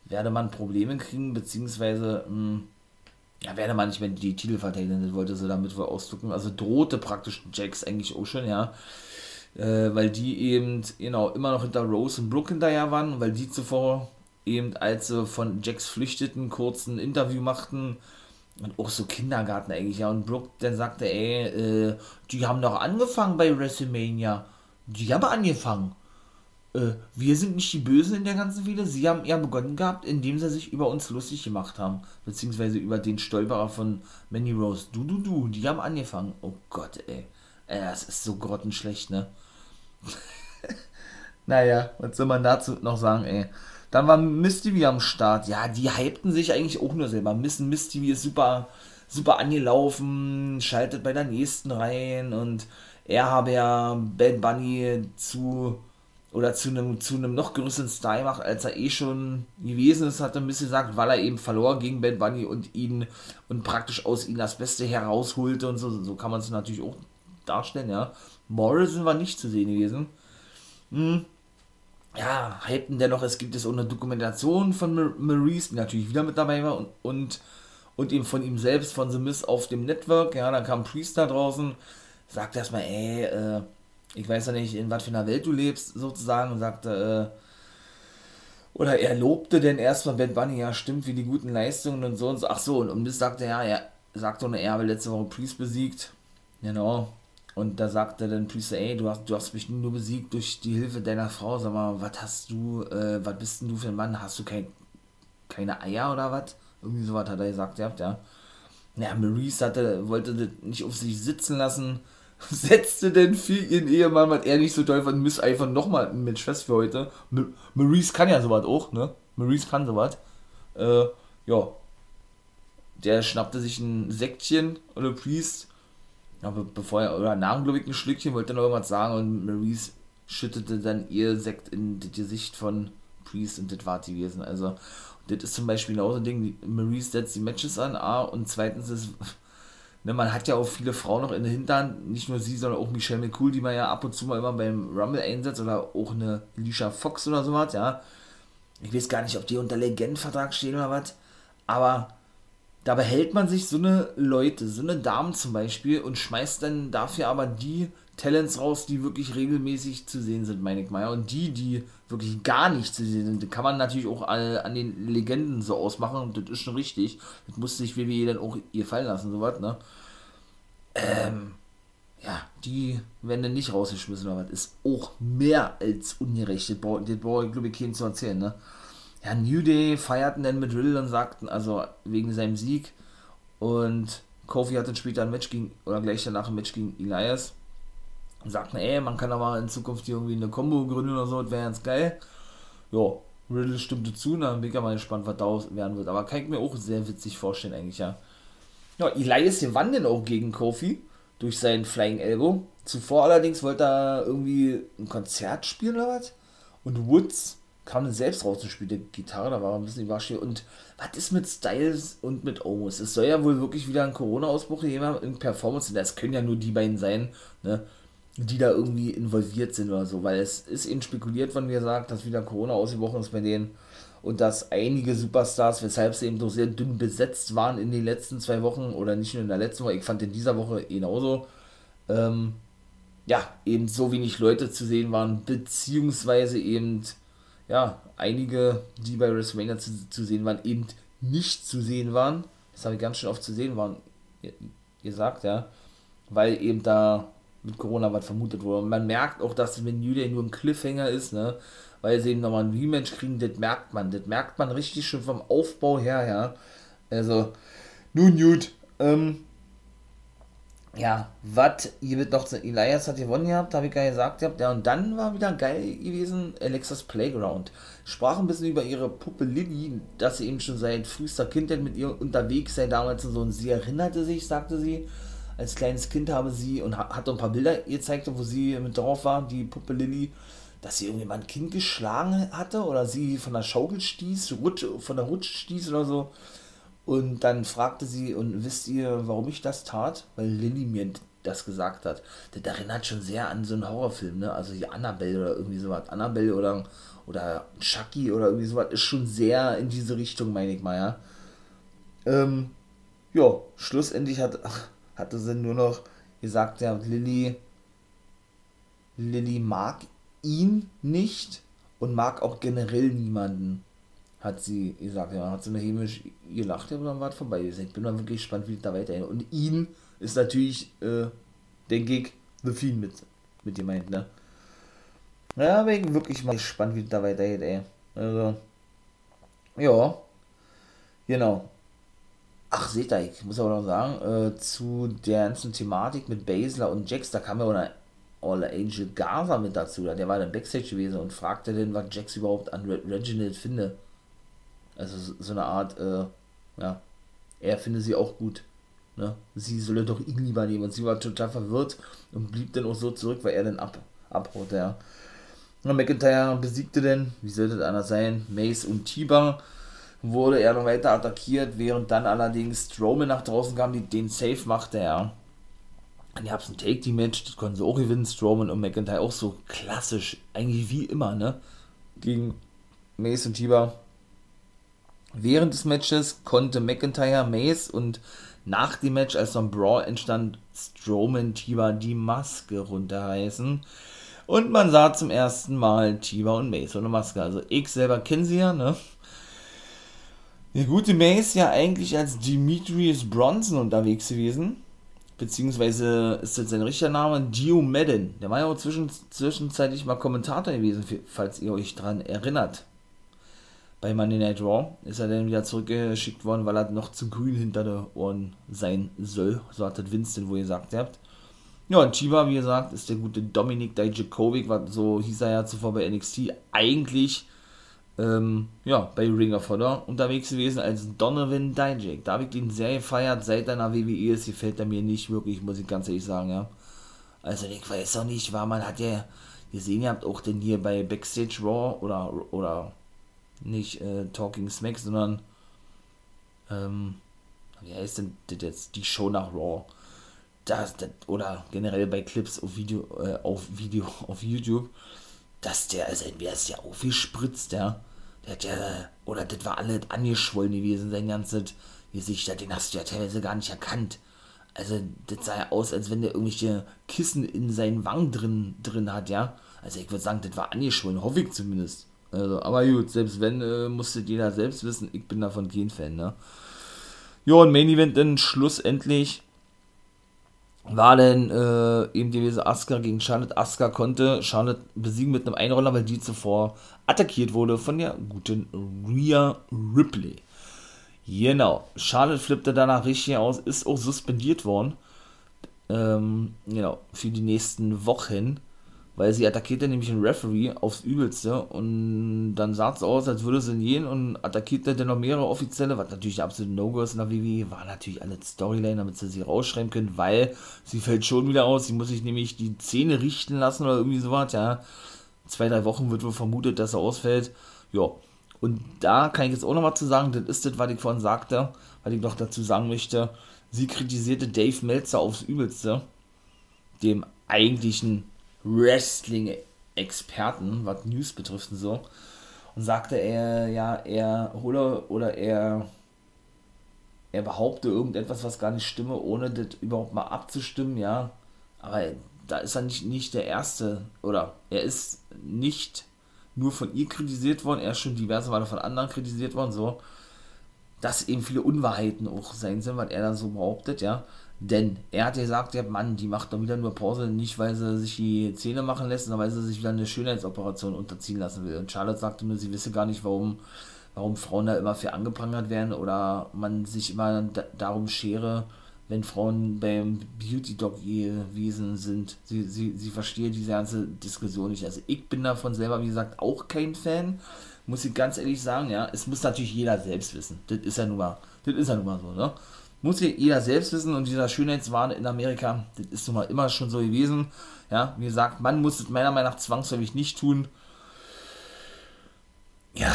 werde man Probleme kriegen, beziehungsweise mh, hm, ja, werde man nicht mehr die Titel verteidigen, das wollte sie damit wohl ausdrücken. Also drohte praktisch Jax eigentlich auch schon, ja. Äh, weil die eben, genau, immer noch hinter Rose und Brooke hinterher waren, weil die zuvor eben, als sie von Jax flüchteten, kurz ein Interview machten und auch so Kindergarten eigentlich, ja. Und Brooke dann sagte, ey, äh, die haben doch angefangen bei WrestleMania. Die haben angefangen äh, wir sind nicht die Bösen in der ganzen Fehde. Sie haben eher begonnen gehabt, indem sie sich über uns lustig gemacht haben. Beziehungsweise über den Stolperer von Manny Rose. Du, du, du, die haben angefangen. Oh Gott, ey. Ey, das ist so grottenschlecht, ne? [laughs] naja, was soll man dazu noch sagen, ey. Dann war Miss TV am Start. Ja, die hypten sich eigentlich auch nur selber. Miss, Miss TV ist super, super angelaufen, schaltet bei der nächsten rein und er habe ja Bad Bunny zu oder zu einem, zu einem noch größeren Style macht, als er eh schon gewesen ist, hat er ein bisschen gesagt, weil er eben verlor gegen Ben Bunny und ihn und praktisch aus ihm das Beste herausholte und so. So kann man es natürlich auch darstellen, ja. Morrison war nicht zu sehen gewesen. Hm. Ja, hypten dennoch, es gibt es auch eine Dokumentation von Maurice, die natürlich wieder mit dabei war und, und, und eben von ihm selbst, von The Miss auf dem Network. Ja, dann kam Priest da draußen, sagt erstmal, ey, äh, ich weiß ja nicht, in was für einer Welt du lebst, sozusagen, und sagte, äh, oder er lobte denn erstmal Ben Bunny, ja, stimmt, wie die guten Leistungen und so und so. Ach so, und um das sagte er, ja, er sagte nur, er habe letzte Woche Priest besiegt. Genau. Und da sagte dann Priest, ey, du hast, du hast mich nur besiegt durch die Hilfe deiner Frau. Sag mal, was hast du, äh, was bist denn du für ein Mann? Hast du kein, keine Eier oder was? Irgendwie sowas hat er gesagt, ja. Ja, Maurice hatte, wollte das nicht auf sich sitzen lassen [laughs] setzte denn für ihren Ehemann, was er nicht so toll fand, Miss einfach nochmal ein Match fest für heute. Maurice kann ja sowas auch, ne? Maurice kann sowas. Äh, ja. Der schnappte sich ein Säckchen oder Priest. Aber bevor er, oder nahm, glaube ich, ein Schlückchen, wollte noch irgendwas sagen und Maurice schüttete dann ihr Sekt in das Gesicht von Priest und das war die gewesen. Also, das ist zum Beispiel genauso ein Ding, Maurice setzt die Matches an, A, und zweitens ist Ne, man hat ja auch viele Frauen noch in der Hinterhand, nicht nur sie, sondern auch Michelle McCool, die man ja ab und zu mal immer beim Rumble einsetzt. Oder auch eine Alicia Fox oder sowas, ja. Ich weiß gar nicht, ob die unter Legendvertrag stehen oder was, aber da behält man sich so eine Leute, so eine Damen zum Beispiel und schmeißt dann dafür aber die Talents raus, die wirklich regelmäßig zu sehen sind, meine ich mal. Und die, die wirklich gar nicht zu sehen sind, kann man natürlich auch an den Legenden so ausmachen und das ist schon richtig. Das muss sich WWE dann auch ihr fallen lassen, sowas, ne? Ähm, ja, die werden dann nicht rausgeschmissen, aber das ist auch mehr als ungerecht. Das brauche ich, glaube ich, keinen zu erzählen, ne? Ja, New Day feierten dann mit Riddle und sagten, also wegen seinem Sieg und Kofi hat dann später ein Match gegen, oder gleich danach ein Match gegen Elias und sagten, ey, man kann aber in Zukunft irgendwie eine Combo gründen oder so, das wäre ganz geil. Ja, Riddle stimmte zu, und dann bin ich ja mal gespannt, was daraus werden wird. Aber kann ich mir auch sehr witzig vorstellen, eigentlich, ja. Ja, Elias gewann dann auch gegen Kofi durch seinen Flying Elbow. Zuvor allerdings wollte er irgendwie ein Konzert spielen oder was. Und Woods kam dann selbst raus und spielte Gitarre, da war er ein bisschen überrascht. Und was ist mit Styles und mit Omos? Es soll ja wohl wirklich wieder ein Corona-Ausbruch geben in Performance. Das können ja nur die beiden sein, ne? Die da irgendwie involviert sind oder so, weil es ist eben spekuliert worden, wie gesagt, dass wieder Corona ausgebrochen ist bei denen und dass einige Superstars, weshalb sie eben doch sehr dünn besetzt waren in den letzten zwei Wochen oder nicht nur in der letzten Woche, ich fand in dieser Woche genauso, ähm, ja, eben so wenig Leute zu sehen waren, beziehungsweise eben, ja, einige, die bei WrestleMania zu, zu sehen waren, eben nicht zu sehen waren. Das habe ich ganz schön oft zu sehen waren, gesagt, ja, weil eben da mit Corona was vermutet wurde. Und man merkt auch, dass wenn Day nur ein Cliffhanger ist, ne, weil sie eben nochmal ein Rematch kriegen, das merkt man. Das merkt man richtig schon vom Aufbau her, ja. Also, nun gut, ähm, ja, was, ihr wird noch, Elias hat gewonnen gehabt, habe ich gar gesagt gehabt, ja, und dann war wieder geil gewesen, Alexas Playground. Sprach ein bisschen über ihre Puppe Lilly, dass sie eben schon seit frühester Kindheit mit ihr unterwegs sei, damals und so, und sie erinnerte sich, sagte sie, als kleines Kind habe sie und hat ein paar Bilder gezeigt, wo sie mit drauf war, die Puppe Lilly, dass sie irgendwie mal ein Kind geschlagen hatte oder sie von der Schaukel stieß, Rutsch, von der Rutsch stieß oder so. Und dann fragte sie, und wisst ihr, warum ich das tat? Weil Lilly mir das gesagt hat. Das erinnert schon sehr an so einen Horrorfilm, ne? Also die Annabelle oder irgendwie sowas. Annabelle oder, oder Chucky oder irgendwie sowas ist schon sehr in diese Richtung, meine ich mal, ja. Ähm, ja, schlussendlich hat, hatte sie nur noch gesagt, ja, Lilly, Lilly mag ihn nicht und mag auch generell niemanden, hat sie gesagt. Ja, hat sie eine hämisch gelacht, aber dann war es vorbei. Ich bin dann wirklich gespannt, wie es da weiterhin. Und ihn ist natürlich, äh, denke ich, The Fiend mit, mit gemeint, ne? Ja, bin wirklich mal gespannt, wie es da weitergeht, ey. Also, ja, genau. Ach, seht ihr, ich muss aber noch sagen, äh, zu der ganzen Thematik mit Basler und Jax, da kam ja auch eine All Angel Gaza mit dazu. Der war dann Backstage gewesen und fragte dann, was Jax überhaupt an Re Reginald finde. Also so eine Art, äh, ja, er finde sie auch gut. Ne? Sie solle doch ihn lieber nehmen. Und sie war total verwirrt und blieb dann auch so zurück, weil er dann ab, abhaut, ja. Und McIntyre besiegte dann, wie sollte es anders sein, Mace und Tiber wurde er noch weiter attackiert, während dann allerdings Strowman nach draußen kam, die den Safe machte, ja. Und ihr habt ein Take-Team-Match, das konnten sie auch gewinnen, Strowman und McIntyre auch so klassisch, eigentlich wie immer, ne? Gegen Mace und Tiber. Während des Matches konnte McIntyre, Mace und nach dem Match, als noch ein Brawl entstand, Strowman Tiber die Maske runterreißen. Und man sah zum ersten Mal Tiber und Mace ohne Maske. Also ich selber kenne sie ja, ne? Der gute Mace ja eigentlich als Demetrius Bronson unterwegs gewesen. Beziehungsweise ist jetzt sein richtiger Name Dio Madden. Der war ja auch zwischen, zwischenzeitlich mal Kommentator gewesen, falls ihr euch dran erinnert. Bei Monday Night Raw ist er dann wieder zurückgeschickt worden, weil er noch zu grün hinter den Ohren sein soll. So hat das Winston wohl gesagt habt. Ja, und Chiba, wie gesagt, ist der gute Dominik Dijakovic, so hieß er ja zuvor bei NXT. Eigentlich ähm, ja, bei Ring of Honor unterwegs gewesen als Donovan Dijak. Da habe ich ihn sehr gefeiert, seit deiner WWE ist, gefällt er mir nicht wirklich, muss ich ganz ehrlich sagen, ja. Also ich weiß auch nicht, war man hat ja gesehen, ihr habt auch denn hier bei Backstage Raw oder oder nicht äh, Talking Smack, sondern ähm, wie heißt denn das jetzt? Die Show nach Raw. Das, das, oder generell bei Clips auf Video, äh, auf Video, [laughs] auf YouTube, dass der, also entweder ist ja aufgespritzt, ja, ja, oder das war alles angeschwollen gewesen, sein ganzes Gesichter, den hast du ja teilweise gar nicht erkannt. Also, das sah ja aus, als wenn der irgendwelche Kissen in seinen Wangen drin, drin hat, ja. Also, ich würde sagen, das war angeschwollen, hoffe ich zumindest. Also, aber gut, selbst wenn, äh, musste jeder selbst wissen, ich bin davon kein Fan, ne. Ja, und Main Event dann schlussendlich war dann äh, eben gewesen Asuka gegen Charlotte. Asuka konnte Charlotte besiegen mit einem Einroller, weil die zuvor attackiert wurde von der guten Rhea Ripley. Genau, Charlotte flippte danach richtig aus, ist auch suspendiert worden. Ähm, genau, für die nächsten Wochen weil sie attackierte nämlich einen Referee aufs Übelste und dann sah es aus, als würde sie ihn gehen und attackierte dann noch mehrere Offizielle, was natürlich absolut No-Go ist in der WWE, war natürlich alle Storyline, damit sie sie rausschreiben können, weil sie fällt schon wieder aus, sie muss sich nämlich die Zähne richten lassen oder irgendwie sowas, ja. Zwei, drei Wochen wird wohl vermutet, dass er ausfällt, ja. Und da kann ich jetzt auch noch mal zu sagen, das ist das, was ich vorhin sagte, weil ich noch dazu sagen möchte, sie kritisierte Dave Meltzer aufs Übelste, dem eigentlichen Wrestling-Experten, was News betrifft und so. Und sagte er, ja, er hole oder er, er behaupte irgendetwas, was gar nicht stimme, ohne das überhaupt mal abzustimmen, ja. Aber da ist er nicht, nicht der Erste, oder er ist nicht nur von ihr kritisiert worden, er ist schon diverse Male von anderen kritisiert worden, so, dass eben viele Unwahrheiten auch sein sind, was er da so behauptet, ja. Denn er hat gesagt, ja Mann, die macht doch wieder nur Pause, nicht weil sie sich die Zähne machen lässt, sondern weil sie sich wieder eine Schönheitsoperation unterziehen lassen will. Und Charlotte sagte nur, sie wisse gar nicht, warum, warum Frauen da immer für angeprangert werden oder man sich immer darum schere, wenn Frauen beim Beauty Dog Wesen sind. Sie, sie, sie verstehe diese ganze Diskussion nicht. Also ich bin davon selber, wie gesagt, auch kein Fan. Muss ich ganz ehrlich sagen, ja. Es muss natürlich jeder selbst wissen. Das ist ja nun mal, das ist ja nun mal so, ne? Muss jeder selbst wissen und dieser Schönheitswahn in Amerika, das ist nun mal immer schon so gewesen. Ja, wie gesagt, man muss es meiner Meinung nach zwangsläufig nicht tun. Ja,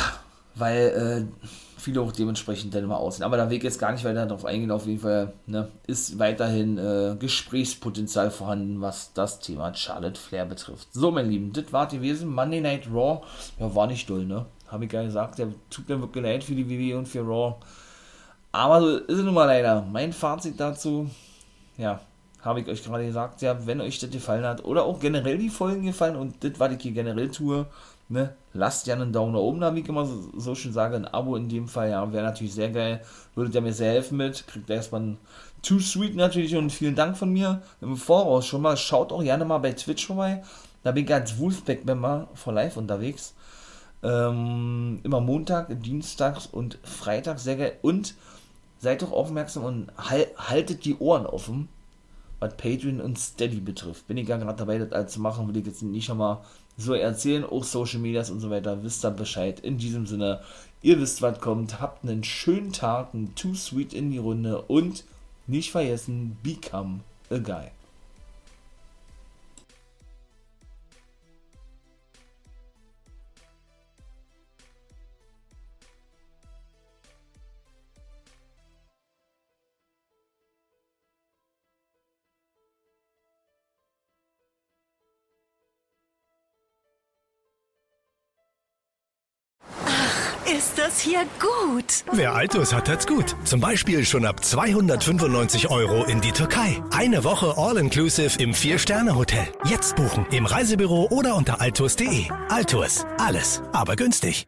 weil äh, viele auch dementsprechend dann immer aussehen. Aber da Weg jetzt gar nicht weiter darauf eingehen. Auf jeden Fall ne, ist weiterhin äh, Gesprächspotenzial vorhanden, was das Thema Charlotte Flair betrifft. So, mein Lieben, das war gewesen. Monday Night Raw. Ja, war nicht doll, ne? Habe ich ja gesagt. Der tut mir wirklich leid für die WWE und für Raw. Aber so ist es nun mal leider. Mein Fazit dazu, ja, habe ich euch gerade gesagt, ja, wenn euch das gefallen hat oder auch generell die Folgen gefallen und das, was ich hier generell tue, ne, lasst ja einen Daumen nach oben da, wie ich immer so, so schön sage, ein Abo in dem Fall, ja, wäre natürlich sehr geil, würdet ihr mir sehr helfen mit, kriegt erstmal ein Too Sweet natürlich und vielen Dank von mir. Im Voraus schon mal, schaut auch gerne mal bei Twitch vorbei, da bin ich als Wolfpack-Member for Live unterwegs, ähm, immer Montag, Dienstags und Freitags, sehr geil. Und seid doch aufmerksam und haltet die Ohren offen, was Patreon und Steady betrifft. Bin ich ja gerade dabei, das alles zu machen, will ich jetzt nicht schon mal so erzählen, auch Social Medias und so weiter, wisst ihr Bescheid. In diesem Sinne, ihr wisst, was kommt, habt einen schönen Tag, ein Too Sweet in die Runde und nicht vergessen, become a guy. Ist das hier gut? Wer Altus hat, hat's gut. Zum Beispiel schon ab 295 Euro in die Türkei. Eine Woche All-Inclusive im Vier-Sterne-Hotel. Jetzt buchen im Reisebüro oder unter altus.de. Altus, alles, aber günstig.